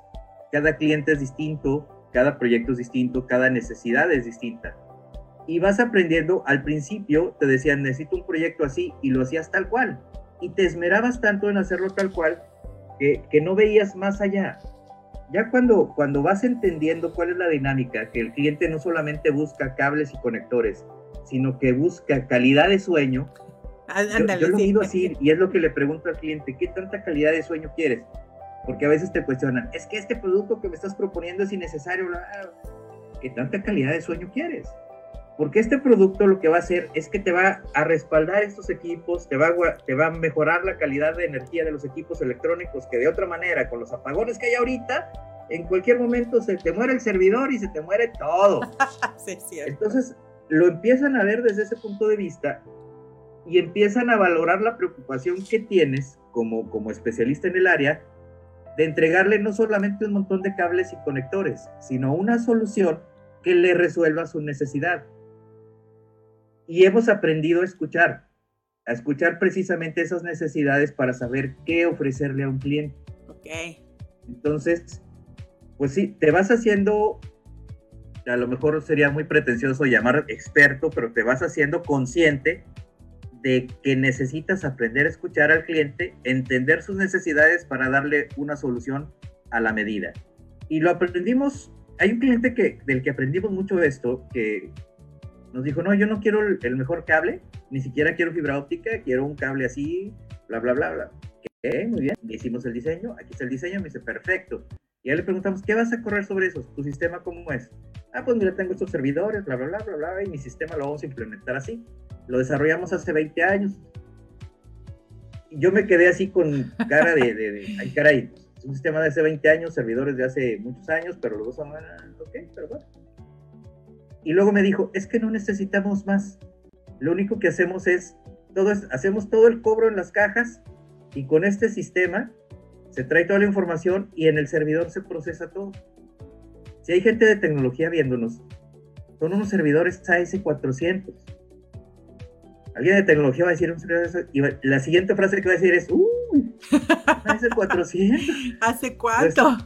Cada cliente es distinto, cada proyecto es distinto, cada necesidad es distinta. Y vas aprendiendo, al principio te decían, necesito un proyecto así, y lo hacías tal cual. Y te esmerabas tanto en hacerlo tal cual que, que no veías más allá ya cuando, cuando vas entendiendo cuál es la dinámica, que el cliente no solamente busca cables y conectores, sino que busca calidad de sueño, yo, lo he oído decir y es lo que le pregunto al cliente, ¿qué tanta calidad de sueño quieres? Porque a veces te cuestionan, es que este producto que me estás proponiendo es innecesario, ¿qué tanta calidad de sueño quieres? Porque este producto lo que va a hacer es que te va a respaldar estos equipos, te va, a, te va a mejorar la calidad de energía de los equipos electrónicos, que de otra manera, con los apagones que hay ahorita, en cualquier momento se te muere el servidor y se te muere todo. sí, Entonces, lo empiezan a ver desde ese punto de vista y empiezan a valorar la preocupación que tienes como, como especialista en el área de entregarle no solamente un montón de cables y conectores, sino una solución que le resuelva su necesidad y hemos aprendido a escuchar, a escuchar precisamente esas necesidades para saber qué ofrecerle a un cliente. Ok. Entonces, pues sí, te vas haciendo, a lo mejor sería muy pretencioso llamar experto, pero te vas haciendo consciente de que necesitas aprender a escuchar al cliente, entender sus necesidades para darle una solución a la medida. Y lo aprendimos, hay un cliente que, del que aprendimos mucho esto, que nos dijo, no, yo no quiero el, mejor cable, ni siquiera quiero fibra óptica, quiero un cable así, bla, bla, bla, bla. Ok, muy bien, le hicimos el diseño, aquí está el diseño, me dice, perfecto. Y ya le preguntamos, ¿qué vas a correr sobre eso? ¿Tu sistema cómo es? Ah, pues mira, tengo estos servidores, bla, bla, bla, bla, bla, y mi sistema lo vamos a implementar así. Lo desarrollamos hace 20 años. Y yo me quedé así con cara de, de, de ay, caray, es un sistema de hace 20 años, servidores de hace muchos años, pero luego son, ok, pero bueno y luego me dijo, es que no necesitamos más. lo único que hacemos es, todo hacemos todo el cobro en las cajas y con este sistema se trae toda la información y en el servidor se procesa todo. Si hay gente de tecnología viéndonos, son unos servidores AS400. Alguien de tecnología va a decir un servidor y la siguiente frase que va a decir es, ¡uh! AS400. ¿Hace cuánto?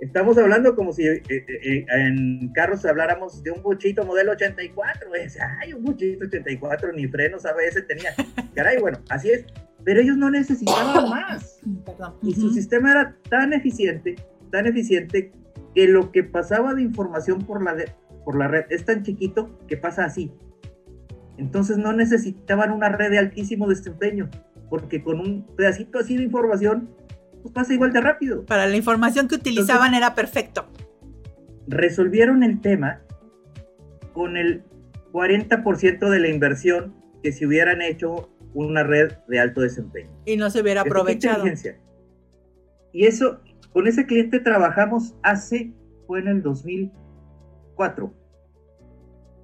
estamos hablando como si eh, eh, eh, en carros habláramos de un buchito modelo 84. Ay, un buchito 84, ni frenos a veces tenía. Caray, bueno, así es. Pero ellos no necesitaban más. Y su sistema era tan eficiente, tan eficiente, que lo que pasaba de información por la, por la red es tan chiquito que pasa así. Entonces no necesitaban una red de altísimo desempeño, porque con un pedacito así de información pues pasa igual de rápido. Para la información que utilizaban era perfecto. Resolvieron el tema con el 40% de la inversión que si hubieran hecho una red de alto desempeño. Y no se hubiera aprovechado. Y eso, con ese cliente trabajamos hace, fue en el 2004,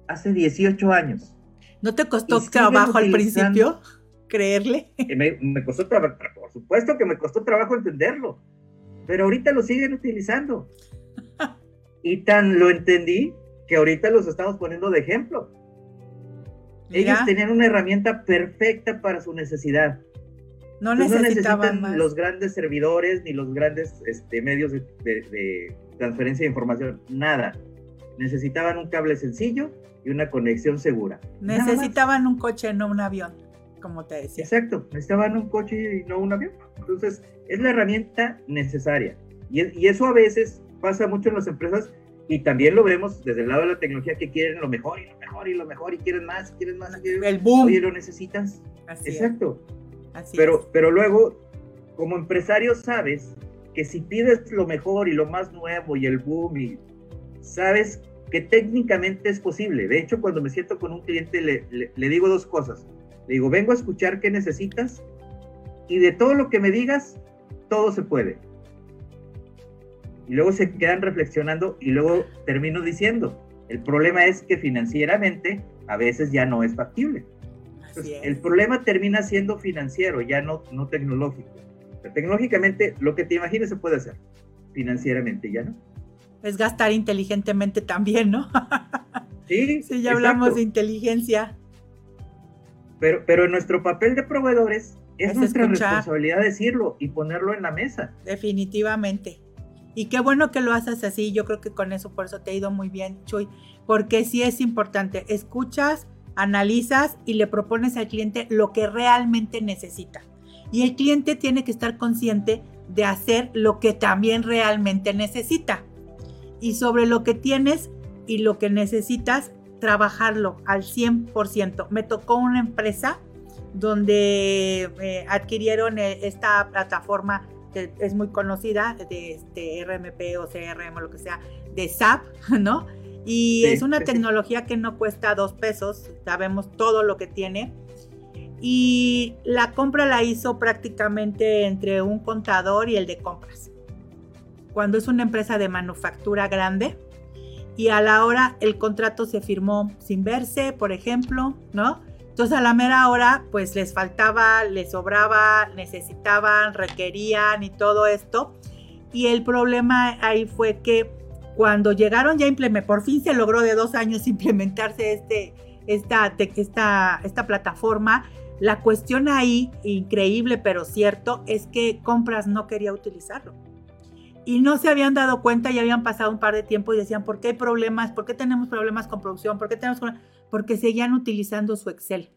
hace 18 años. ¿No te costó trabajo al principio? creerle. Me, me costó trabajo, por supuesto que me costó trabajo entenderlo, pero ahorita lo siguen utilizando. y tan lo entendí que ahorita los estamos poniendo de ejemplo. Ellos tenían una herramienta perfecta para su necesidad. No, necesitaban necesitan los grandes servidores ni los grandes este, medios de, de transferencia de información, nada. Necesitaban un cable sencillo y una conexión segura. Necesitaban un coche, no un avión como te decía. Exacto, necesitaban un coche y no un avión. Entonces, es la herramienta necesaria. Y, eso a veces pasa mucho en las empresas y también lo vemos desde el lado de la tecnología que quieren lo mejor y lo mejor y lo mejor y quieren más y quieren más. el boom. Oye, lo necesitas. Exacto. Así pero, pero luego, como empresario, sabes que si pides lo mejor y lo más nuevo y el boom y sabes que técnicamente es posible. De hecho, cuando me siento con un cliente le, le digo dos cosas. Le digo, vengo a escuchar qué necesitas y de todo lo que me digas, todo se puede. Y luego se quedan reflexionando y luego termino diciendo, el problema es que financieramente a veces ya no es factible. El problema termina siendo financiero, ya no, no tecnológico. tecnológicamente lo que te imagines se puede hacer, financieramente ya no. Es gastar inteligentemente también, ¿no? sí. Sí, ya hablamos de inteligencia. Pero, pero nuestro papel de proveedores es, nuestra responsabilidad decirlo y ponerlo en la mesa. Definitivamente. Y qué bueno que lo haces así. Yo creo que con eso, por eso te ha ido muy bien, Chuy. Porque sí es importante. Escuchas, analizas y le propones al cliente lo que realmente necesita. Y el cliente tiene que estar consciente de hacer lo que también realmente necesita. Y sobre lo que tienes y lo que necesitas, trabajarlo al 100%. Me tocó una empresa donde eh, adquirieron eh, esta plataforma que es muy conocida de este RMP o CRM o lo que sea, de SAP, ¿no? Y es una tecnología que no cuesta dos pesos, sabemos todo lo que tiene. Y la compra la hizo prácticamente entre un contador y el de compras. Cuando es una empresa de manufactura grande, y a la hora el contrato se firmó sin verse, por ejemplo, ¿no? Entonces a la mera hora pues les faltaba, les sobraba, necesitaban, requerían y todo esto. Y el problema ahí fue que cuando llegaron ya por fin se logró de dos años implementarse este, esta, esta, esta plataforma. La cuestión ahí, increíble pero cierto, es que Compras no quería utilizarlo y no se habían dado cuenta y habían pasado un par de tiempo y decían, ¿por qué hay problemas? ¿Por qué tenemos problemas con producción? ¿Por qué tenemos Porque seguían utilizando su Excel.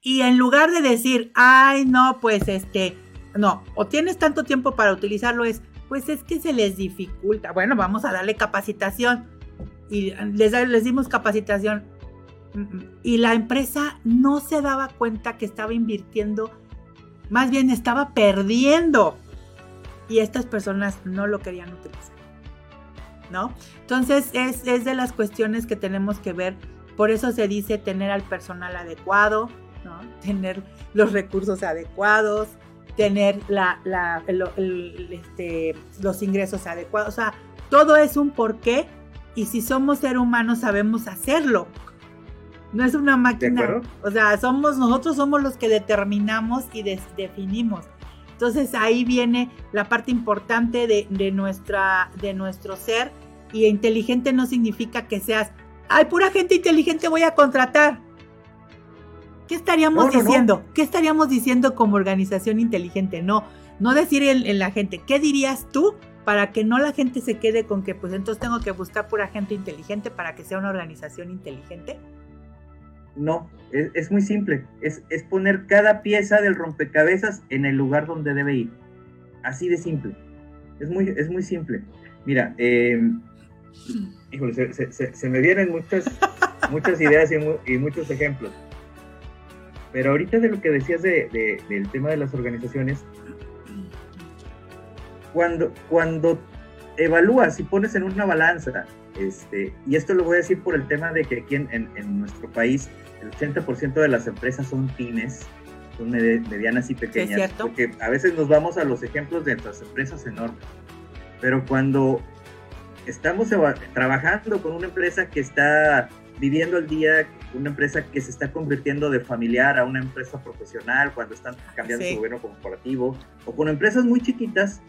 Y en lugar de decir, ay, no, pues este, no, o tienes tanto tiempo para utilizarlo, es, pues es que se les dificulta. Bueno, vamos a darle capacitación. Y les, les dimos capacitación. Y la empresa no se daba cuenta que estaba invirtiendo, más bien estaba perdiendo y estas personas no lo querían utilizar. ¿No? Entonces es, de las cuestiones que tenemos que ver. Por eso se dice tener al personal adecuado, ¿no? tener los recursos adecuados, tener la, este, los ingresos adecuados. O sea, todo es un porqué y si somos ser humanos sabemos hacerlo. No es una máquina. O sea, somos nosotros somos los que determinamos y definimos. Entonces ahí viene la parte importante de, nuestra, de nuestro ser. Y inteligente no significa que seas, ay, pura gente inteligente voy a contratar. ¿Qué estaríamos diciendo? ¿Qué estaríamos diciendo como organización inteligente? No, no decir en, la gente, ¿qué dirías tú para que no la gente se quede con que pues entonces tengo que buscar pura gente inteligente para que sea una organización inteligente? No, es, muy simple. Es, poner cada pieza del rompecabezas en el lugar donde debe ir. Así de simple. Es muy, es muy simple. Mira, em, se, me vienen muchas, muchas ideas y, muchos ejemplos. Pero ahorita de lo que decías de, del tema de las organizaciones, cuando, cuando evalúas y pones en una balanza, este, y esto lo voy a decir por el tema de que aquí en, en, nuestro país el 80% de las empresas son pymes, son medianas y pequeñas, porque a veces nos vamos a los ejemplos de nuestras empresas enormes, pero cuando estamos trabajando con una empresa que está viviendo el día, una empresa que se está convirtiendo de familiar a una empresa profesional, cuando están cambiando su gobierno corporativo, o con empresas muy chiquitas,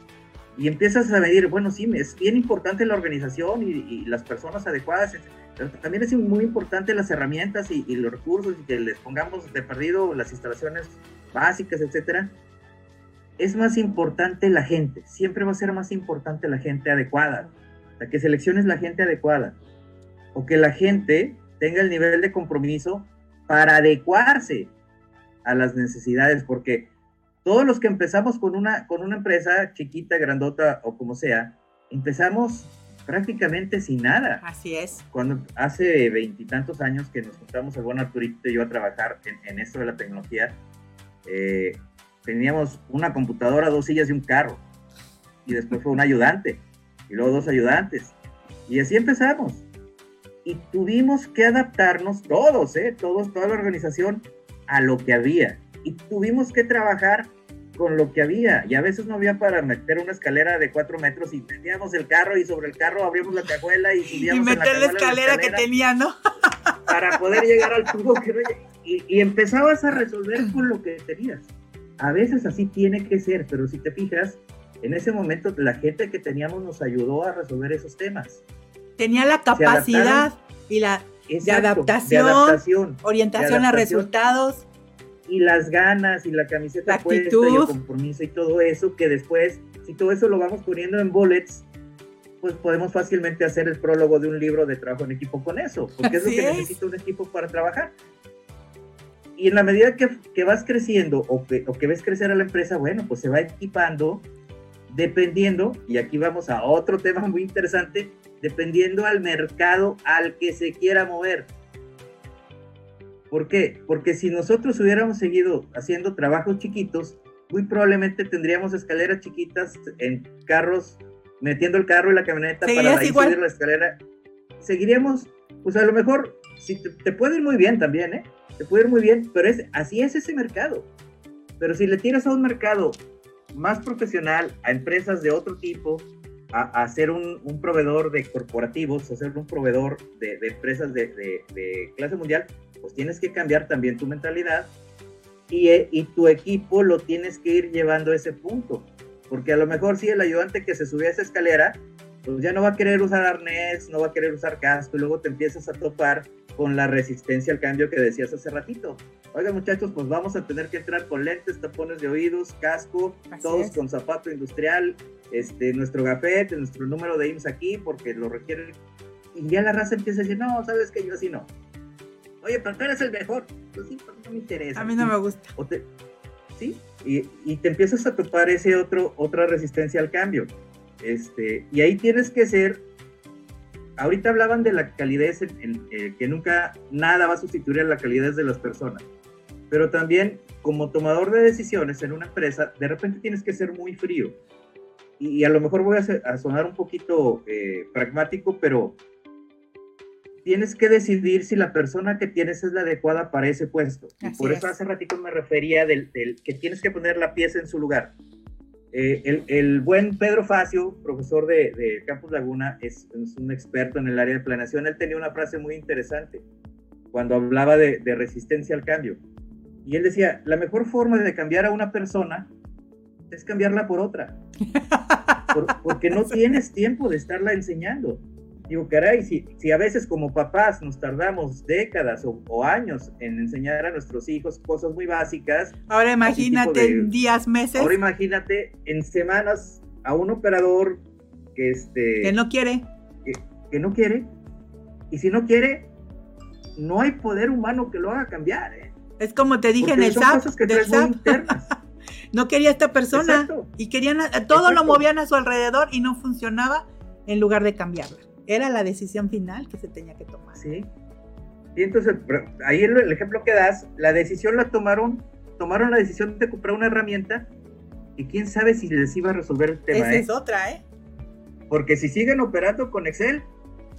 y empiezas a medir, bueno, sí, es bien importante la organización y, las personas adecuadas, pero también es muy importante las herramientas y, los recursos y que les pongamos de perdido las instalaciones básicas, etcétera. Es más importante la gente, siempre va a ser más importante la gente adecuada, la que selecciones la gente adecuada o que la gente tenga el nivel de compromiso para adecuarse a las necesidades, porque todos los que empezamos con una, con una empresa chiquita, grandota o como sea, empezamos prácticamente sin nada. Así es. Cuando hace veintitantos años que nos juntamos el buen Arturito y yo a trabajar en, esto de la tecnología, eh, teníamos una computadora, dos sillas y un carro. Y después fue un ayudante. Y luego dos ayudantes. Y así empezamos. Y tuvimos que adaptarnos todos, ¿eh? Todos, toda la organización a lo que había y tuvimos que trabajar con lo que había y a veces no había para meter una escalera de cuatro metros y teníamos el carro y sobre el carro abrimos la cajuela y subíamos y meter la, escalera que tenía, ¿no? para poder llegar al tubo que y, y empezabas a resolver con lo que tenías. A veces así tiene que ser, pero si te fijas, en ese momento la gente que teníamos nos ayudó a resolver esos temas. Tenía la capacidad y la de, adaptación, orientación a resultados y las ganas y la camiseta la puesta y el compromiso y todo eso, que después, si todo eso lo vamos poniendo en bullets, pues podemos fácilmente hacer el prólogo de un libro de trabajo en equipo con eso, porque es lo que necesita un equipo para trabajar. Y en la medida que, que vas creciendo o que, o que ves crecer a la empresa, bueno, pues se va equipando dependiendo, y aquí vamos a otro tema muy interesante, dependiendo al mercado al que se quiera mover. ¿Por qué? Porque si nosotros hubiéramos seguido haciendo trabajos chiquitos, muy probablemente tendríamos escaleras chiquitas en carros, metiendo el carro y la camioneta para subir la escalera. Seguiríamos, pues a lo mejor, si te, puede ir muy bien también, ¿eh? Te puede ir muy bien, pero es, así es ese mercado. Pero si le tiras a un mercado más profesional, a empresas de otro tipo, a, ser un, proveedor de corporativos, a ser un proveedor de, empresas de, de, clase mundial, pues tienes que cambiar también tu mentalidad y, eh, y, tu equipo lo tienes que ir llevando a ese punto. Porque a lo mejor si el ayudante que se subía a esa escalera, pues ya no va a querer usar arnés, no va a querer usar casco y luego te empiezas a topar con la resistencia al cambio que decías hace ratito. Oigan muchachos, pues vamos a tener que entrar con lentes, tapones de oídos, casco, todos con zapato industrial, este, nuestro gafete, nuestro número de IMSS aquí, porque lo requiere. Y ya la raza empieza a decir, no, sabes que yo así no. Oye, pero tú eres el mejor. Pues sí, pero no me interesa. A mí no me gusta. sí, y, y, te empiezas a topar ese otro, otra resistencia al cambio. Este, y ahí tienes que ser. Ahorita hablaban de la calidez, en, eh, que nunca nada va a sustituir a la calidez de las personas. Pero también, como tomador de decisiones en una empresa, de repente tienes que ser muy frío. Y, a lo mejor voy a, sonar un poquito eh, pragmático, pero tienes que decidir si la persona que tienes es la adecuada para ese puesto. y por eso hace ratito me refería del, que tienes que poner la pieza en su lugar. Eh, el, buen Pedro Facio, profesor de, Campus Laguna, es, un experto en el área de planeación. Él tenía una frase muy interesante. cuando hablaba de, resistencia al cambio. Y él decía, la mejor forma de cambiar a una persona es cambiarla por otra. porque no tienes tiempo de estarla enseñando. Digo, caray, si, si a veces como papás nos tardamos décadas o, años en enseñar a nuestros hijos cosas muy básicas. Ahora imagínate en días, meses. Ahora imagínate en semanas a un operador que este... Que no quiere. Que, no quiere. Y si no quiere, no hay poder humano que lo haga cambiar. ¿eh? Es como te dije en el SAP. no quería esta persona y querían todo lo movían a su alrededor y no funcionaba en lugar de cambiarla era la decisión final que se tenía que tomar. Sí. Y entonces, ahí el, el, ejemplo que das, la decisión la tomaron, tomaron la decisión de comprar una herramienta y quién sabe si les iba a resolver el tema. Esa ¿eh? es otra, ¿eh? Porque si siguen operando con Excel,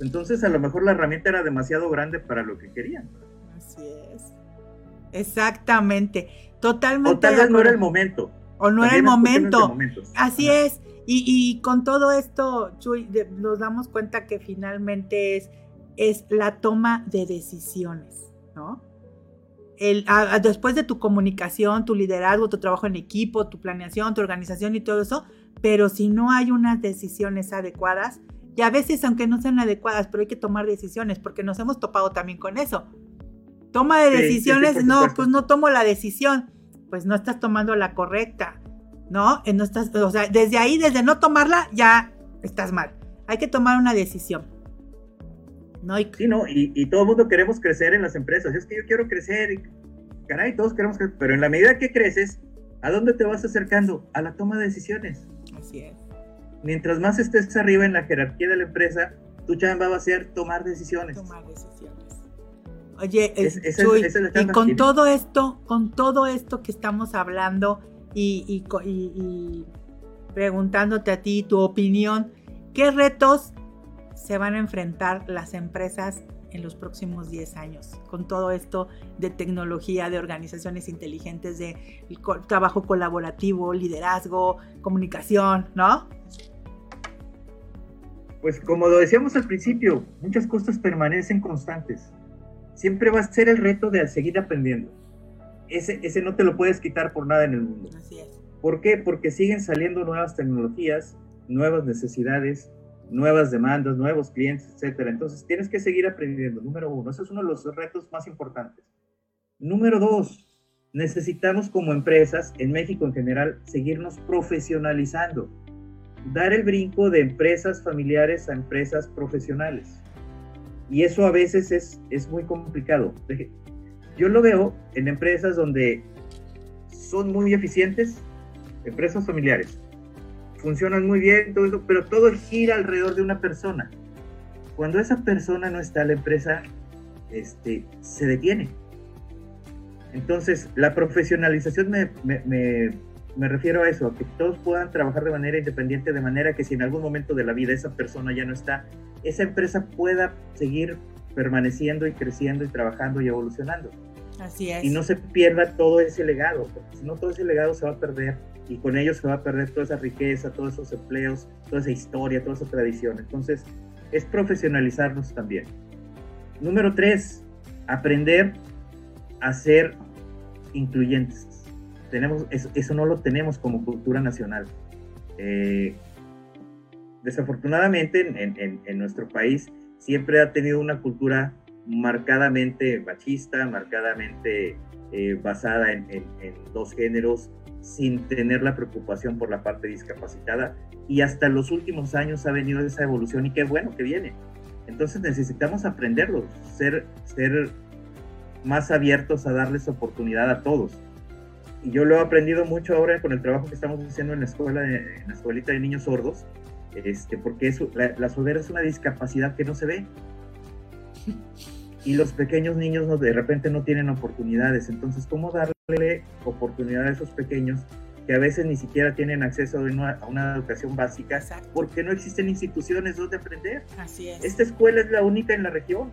entonces a lo mejor la herramienta era demasiado grande para lo que querían. Así es. Exactamente. Totalmente. O tal vez no era el momento. O no era el momento. Así es. Y, con todo esto, Chuy, nos damos cuenta que finalmente es, es la toma de decisiones, ¿no? El, después de tu comunicación, tu liderazgo, tu trabajo en equipo, tu planeación, tu organización y todo eso, pero si no hay unas decisiones adecuadas, y a veces aunque no sean adecuadas, pero hay que tomar decisiones, porque nos hemos topado también con eso. Toma de decisiones, no, pues no tomo la decisión, pues no estás tomando la correcta ¿no? no estás, o sea, desde ahí, desde no tomarla, ya estás mal. Hay que tomar una decisión. ¿no? Y, sí, no, y, todo el mundo queremos crecer en las empresas. Es que yo quiero crecer, y, caray, todos queremos crecer, pero en la medida que creces, ¿a dónde te vas acercando? A la toma de decisiones. Así es. Mientras más estés arriba en la jerarquía de la empresa, tu chamba va a ser tomar decisiones. Tomar decisiones. Oye, y con todo esto, con todo esto que estamos hablando, y, preguntándote a ti tu opinión, ¿qué retos se van a enfrentar las empresas en los próximos 10 años con todo esto de tecnología, de organizaciones inteligentes, de trabajo colaborativo, liderazgo, comunicación, ¿no? Pues como lo decíamos al principio, muchas cosas permanecen constantes. Siempre va a ser el reto de seguir aprendiendo ese, ese no te lo puedes quitar por nada en el mundo. Así es. ¿Por qué? Porque siguen saliendo nuevas tecnologías, nuevas necesidades, nuevas demandas, nuevos clientes, etcétera. Entonces tienes que seguir aprendiendo, número uno. Ese es uno de los retos más importantes. Número dos, necesitamos como empresas, en México en general, seguirnos profesionalizando. Dar el brinco de empresas familiares a empresas profesionales. Y eso a veces es, es muy complicado. Yo lo veo en empresas donde son muy eficientes, empresas familiares, funcionan muy bien, todo eso, pero todo gira alrededor de una persona. Cuando esa persona no está, la empresa este, se detiene. Entonces, la profesionalización me, me, me, refiero a eso, a que todos puedan trabajar de manera independiente, de manera que si en algún momento de la vida esa persona ya no está, esa empresa pueda seguir permaneciendo y creciendo y trabajando y evolucionando. Así es. Y no se pierda todo ese legado, porque si no todo ese legado se va a perder y con ello se va a perder toda esa riqueza, todos esos empleos, toda esa historia, toda esa tradición. Entonces, es profesionalizarnos también. Número tres, aprender a ser incluyentes. Tenemos, eso, no lo tenemos como cultura nacional. Eh, desafortunadamente en, en, nuestro país siempre ha tenido una cultura marcadamente machista, marcadamente eh, basada en, dos géneros, sin tener la preocupación por la parte discapacitada. Y hasta los últimos años ha venido esa evolución y qué bueno que viene. Entonces necesitamos aprenderlo, ser, ser más abiertos a darles oportunidad a todos. Y yo lo he aprendido mucho ahora con el trabajo que estamos haciendo en la escuela, en la escuelita de niños sordos, este, porque la, la sordera es una discapacidad que no se ve y los pequeños niños no, de repente no tienen oportunidades. Entonces, ¿cómo darle oportunidad a esos pequeños que a veces ni siquiera tienen acceso a una, educación básica porque no existen instituciones donde aprender? Así es. Esta escuela es la única en la región.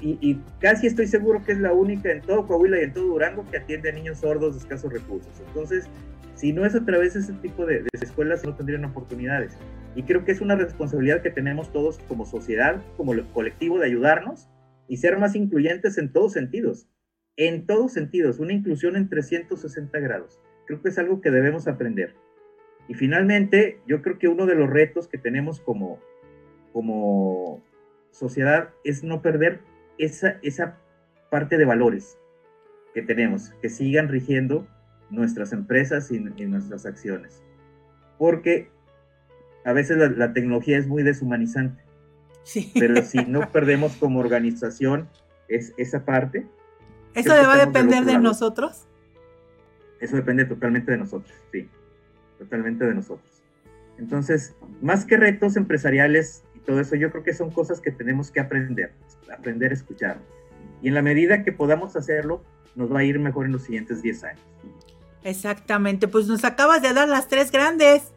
y, casi estoy seguro que es la única en todo Coahuila y en todo Durango que atiende a niños sordos de escasos recursos. Entonces, si no es a través de ese tipo de, de escuelas, no tendrían oportunidades. Y creo que es una responsabilidad que tenemos todos como sociedad, como colectivo, de ayudarnos y ser más incluyentes en todos sentidos. En todos sentidos, una inclusión en 360 grados. Creo que es algo que debemos aprender. Y finalmente, yo creo que uno de los retos que tenemos como, como sociedad es no perder esa, esa parte de valores que tenemos, que sigan rigiendo nuestras empresas y, nuestras acciones. Porque a veces la, tecnología es muy deshumanizante. Pero si no perdemos como organización es, esa parte. ¿Eso va a depender de nosotros? Eso depende totalmente de nosotros, sí. Totalmente de nosotros. Entonces, más que retos empresariales y todo eso, yo creo que son cosas que tenemos que aprender, aprender a escuchar. Y en la medida que podamos hacerlo, nos va a ir mejor en los siguientes 10 años. Exactamente, pues nos acabas de dar las tres grandes.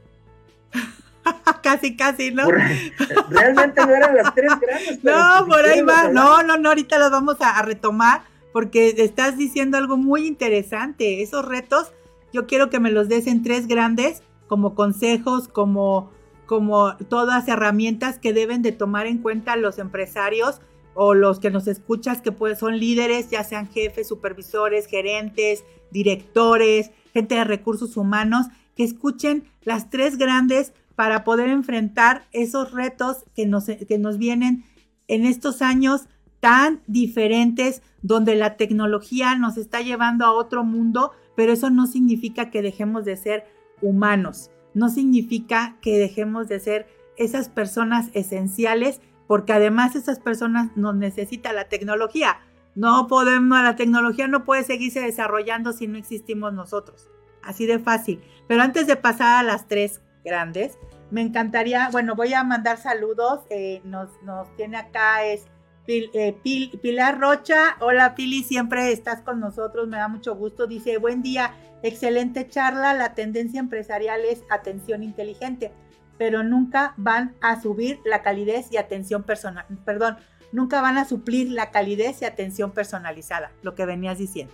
casi, casi, ¿no? realmente no eran las tres grandes. no, por ahí va. No, no, no, ahorita las vamos a, retomar porque estás diciendo algo muy interesante. Esos retos, yo quiero que me los des en tres grandes, como consejos, como, como todas herramientas que deben de tomar en cuenta los empresarios o los que nos escuchas que pues son líderes, ya sean jefes, supervisores, gerentes, directores, gente de recursos humanos, que escuchen las tres grandes para poder enfrentar esos retos que nos, que nos vienen en estos años tan diferentes, donde la tecnología nos está llevando a otro mundo, pero eso no significa que dejemos de ser humanos, no significa que dejemos de ser esas personas esenciales, porque además esas personas nos necesita la tecnología. No podemos, la tecnología no puede seguirse desarrollando si no existimos nosotros. Así de fácil. Pero antes de pasar a las tres grandes, me encantaría, bueno, voy a mandar saludos. Eh, nos, nos tiene acá es eh, Pilar Rocha. Hola Pili, siempre estás con nosotros, me da mucho gusto. Dice, buen día, excelente charla. La tendencia empresarial es atención inteligente, pero nunca van a subir la calidez y atención personal. Perdón, nunca van a suplir la calidez y atención personalizada, lo que venías diciendo.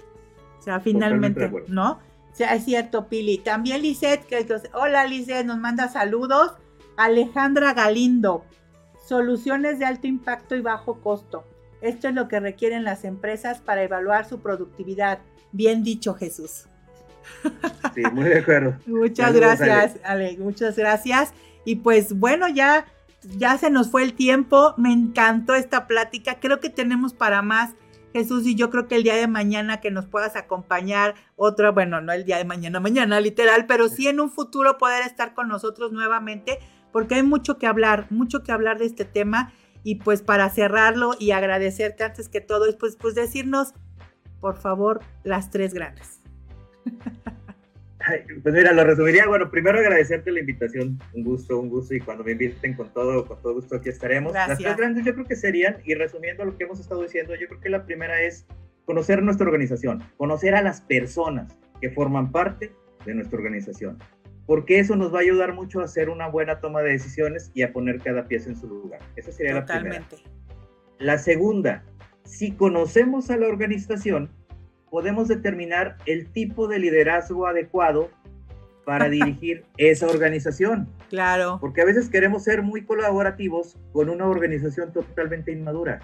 O sea, finalmente, ¿no? Sea, es cierto, Pili. También Lisette, que hola Lisette, nos manda saludos. Alejandra Galindo, soluciones de alto impacto y bajo costo. Esto es lo que requieren las empresas para evaluar su productividad. Bien dicho, Jesús. Sí, muy de acuerdo. muchas gracias, Ale. Muchas gracias. Y pues bueno, ya ya se nos fue el tiempo, me encantó esta plática, creo que tenemos para más. Jesús, y yo creo que el día de mañana que nos puedas acompañar, otra, bueno, no el día de mañana, mañana literal, pero sí en un futuro poder estar con nosotros nuevamente, porque hay mucho que hablar, mucho que hablar de este tema. Y pues para cerrarlo y agradecerte antes que todo, pues, pues decirnos, por favor, las tres grandes. pues mira, lo resumiría, bueno, primero agradecerte la invitación, un gusto, un gusto, y cuando me inviten con todo, con todo gusto aquí estaremos. Las tres grandes yo creo que serían, y resumiendo lo que hemos estado diciendo, yo creo que la primera es conocer nuestra organización, conocer a las personas que forman parte de nuestra organización, porque eso nos va a ayudar mucho a hacer una buena toma de decisiones y a poner cada pieza en su lugar. Esa sería la primera. La segunda, si conocemos a la organización, podemos determinar el tipo de liderazgo adecuado para dirigir esa organización. Claro. Porque a veces queremos ser muy colaborativos con una organización totalmente inmadura.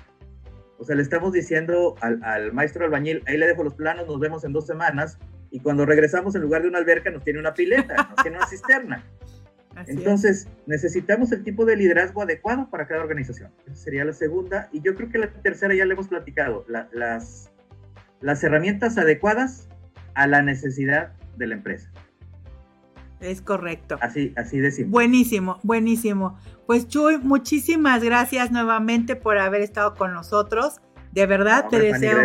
O sea, le estamos diciendo al, maestro albañil, ahí le dejo los planos, nos vemos en dos semanas, y cuando regresamos en lugar de una alberca nos tiene una pileta, nos tiene una cisterna. Entonces, necesitamos el tipo de liderazgo adecuado para cada organización. Esa sería la segunda. Y yo creo que la tercera ya le hemos platicado. las las herramientas adecuadas a la necesidad de la empresa. Es correcto. Así, así decimos. Buenísimo, buenísimo. Pues Chuy, muchísimas gracias nuevamente por haber estado con nosotros. De verdad, te deseo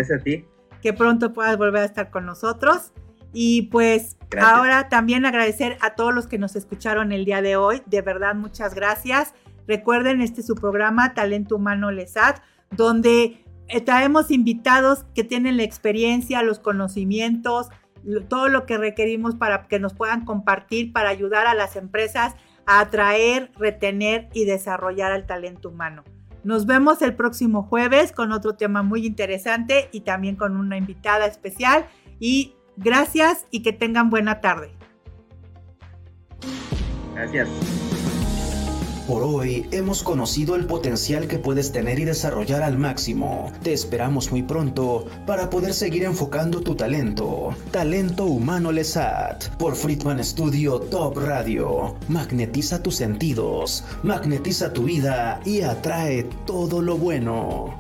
que pronto puedas volver a estar con nosotros. Y pues ahora también agradecer a todos los que nos escucharon el día de hoy. De verdad, muchas gracias. Recuerden, este es su programa Talento Humano Lesat, donde traemos invitados que tienen la experiencia, los conocimientos, todo lo que requerimos para que nos puedan compartir para ayudar a las empresas a atraer, retener y desarrollar al talento humano. Nos vemos el próximo jueves con otro tema muy interesante y también con una invitada especial. Y gracias y que tengan buena tarde. Gracias. Por hoy hemos conocido el potencial que puedes tener y desarrollar al máximo. Te esperamos muy pronto para poder seguir enfocando tu talento. Talento Humano Lesat por Friedman Studio Top Radio. Magnetiza tus sentidos, magnetiza tu vida y atrae todo lo bueno.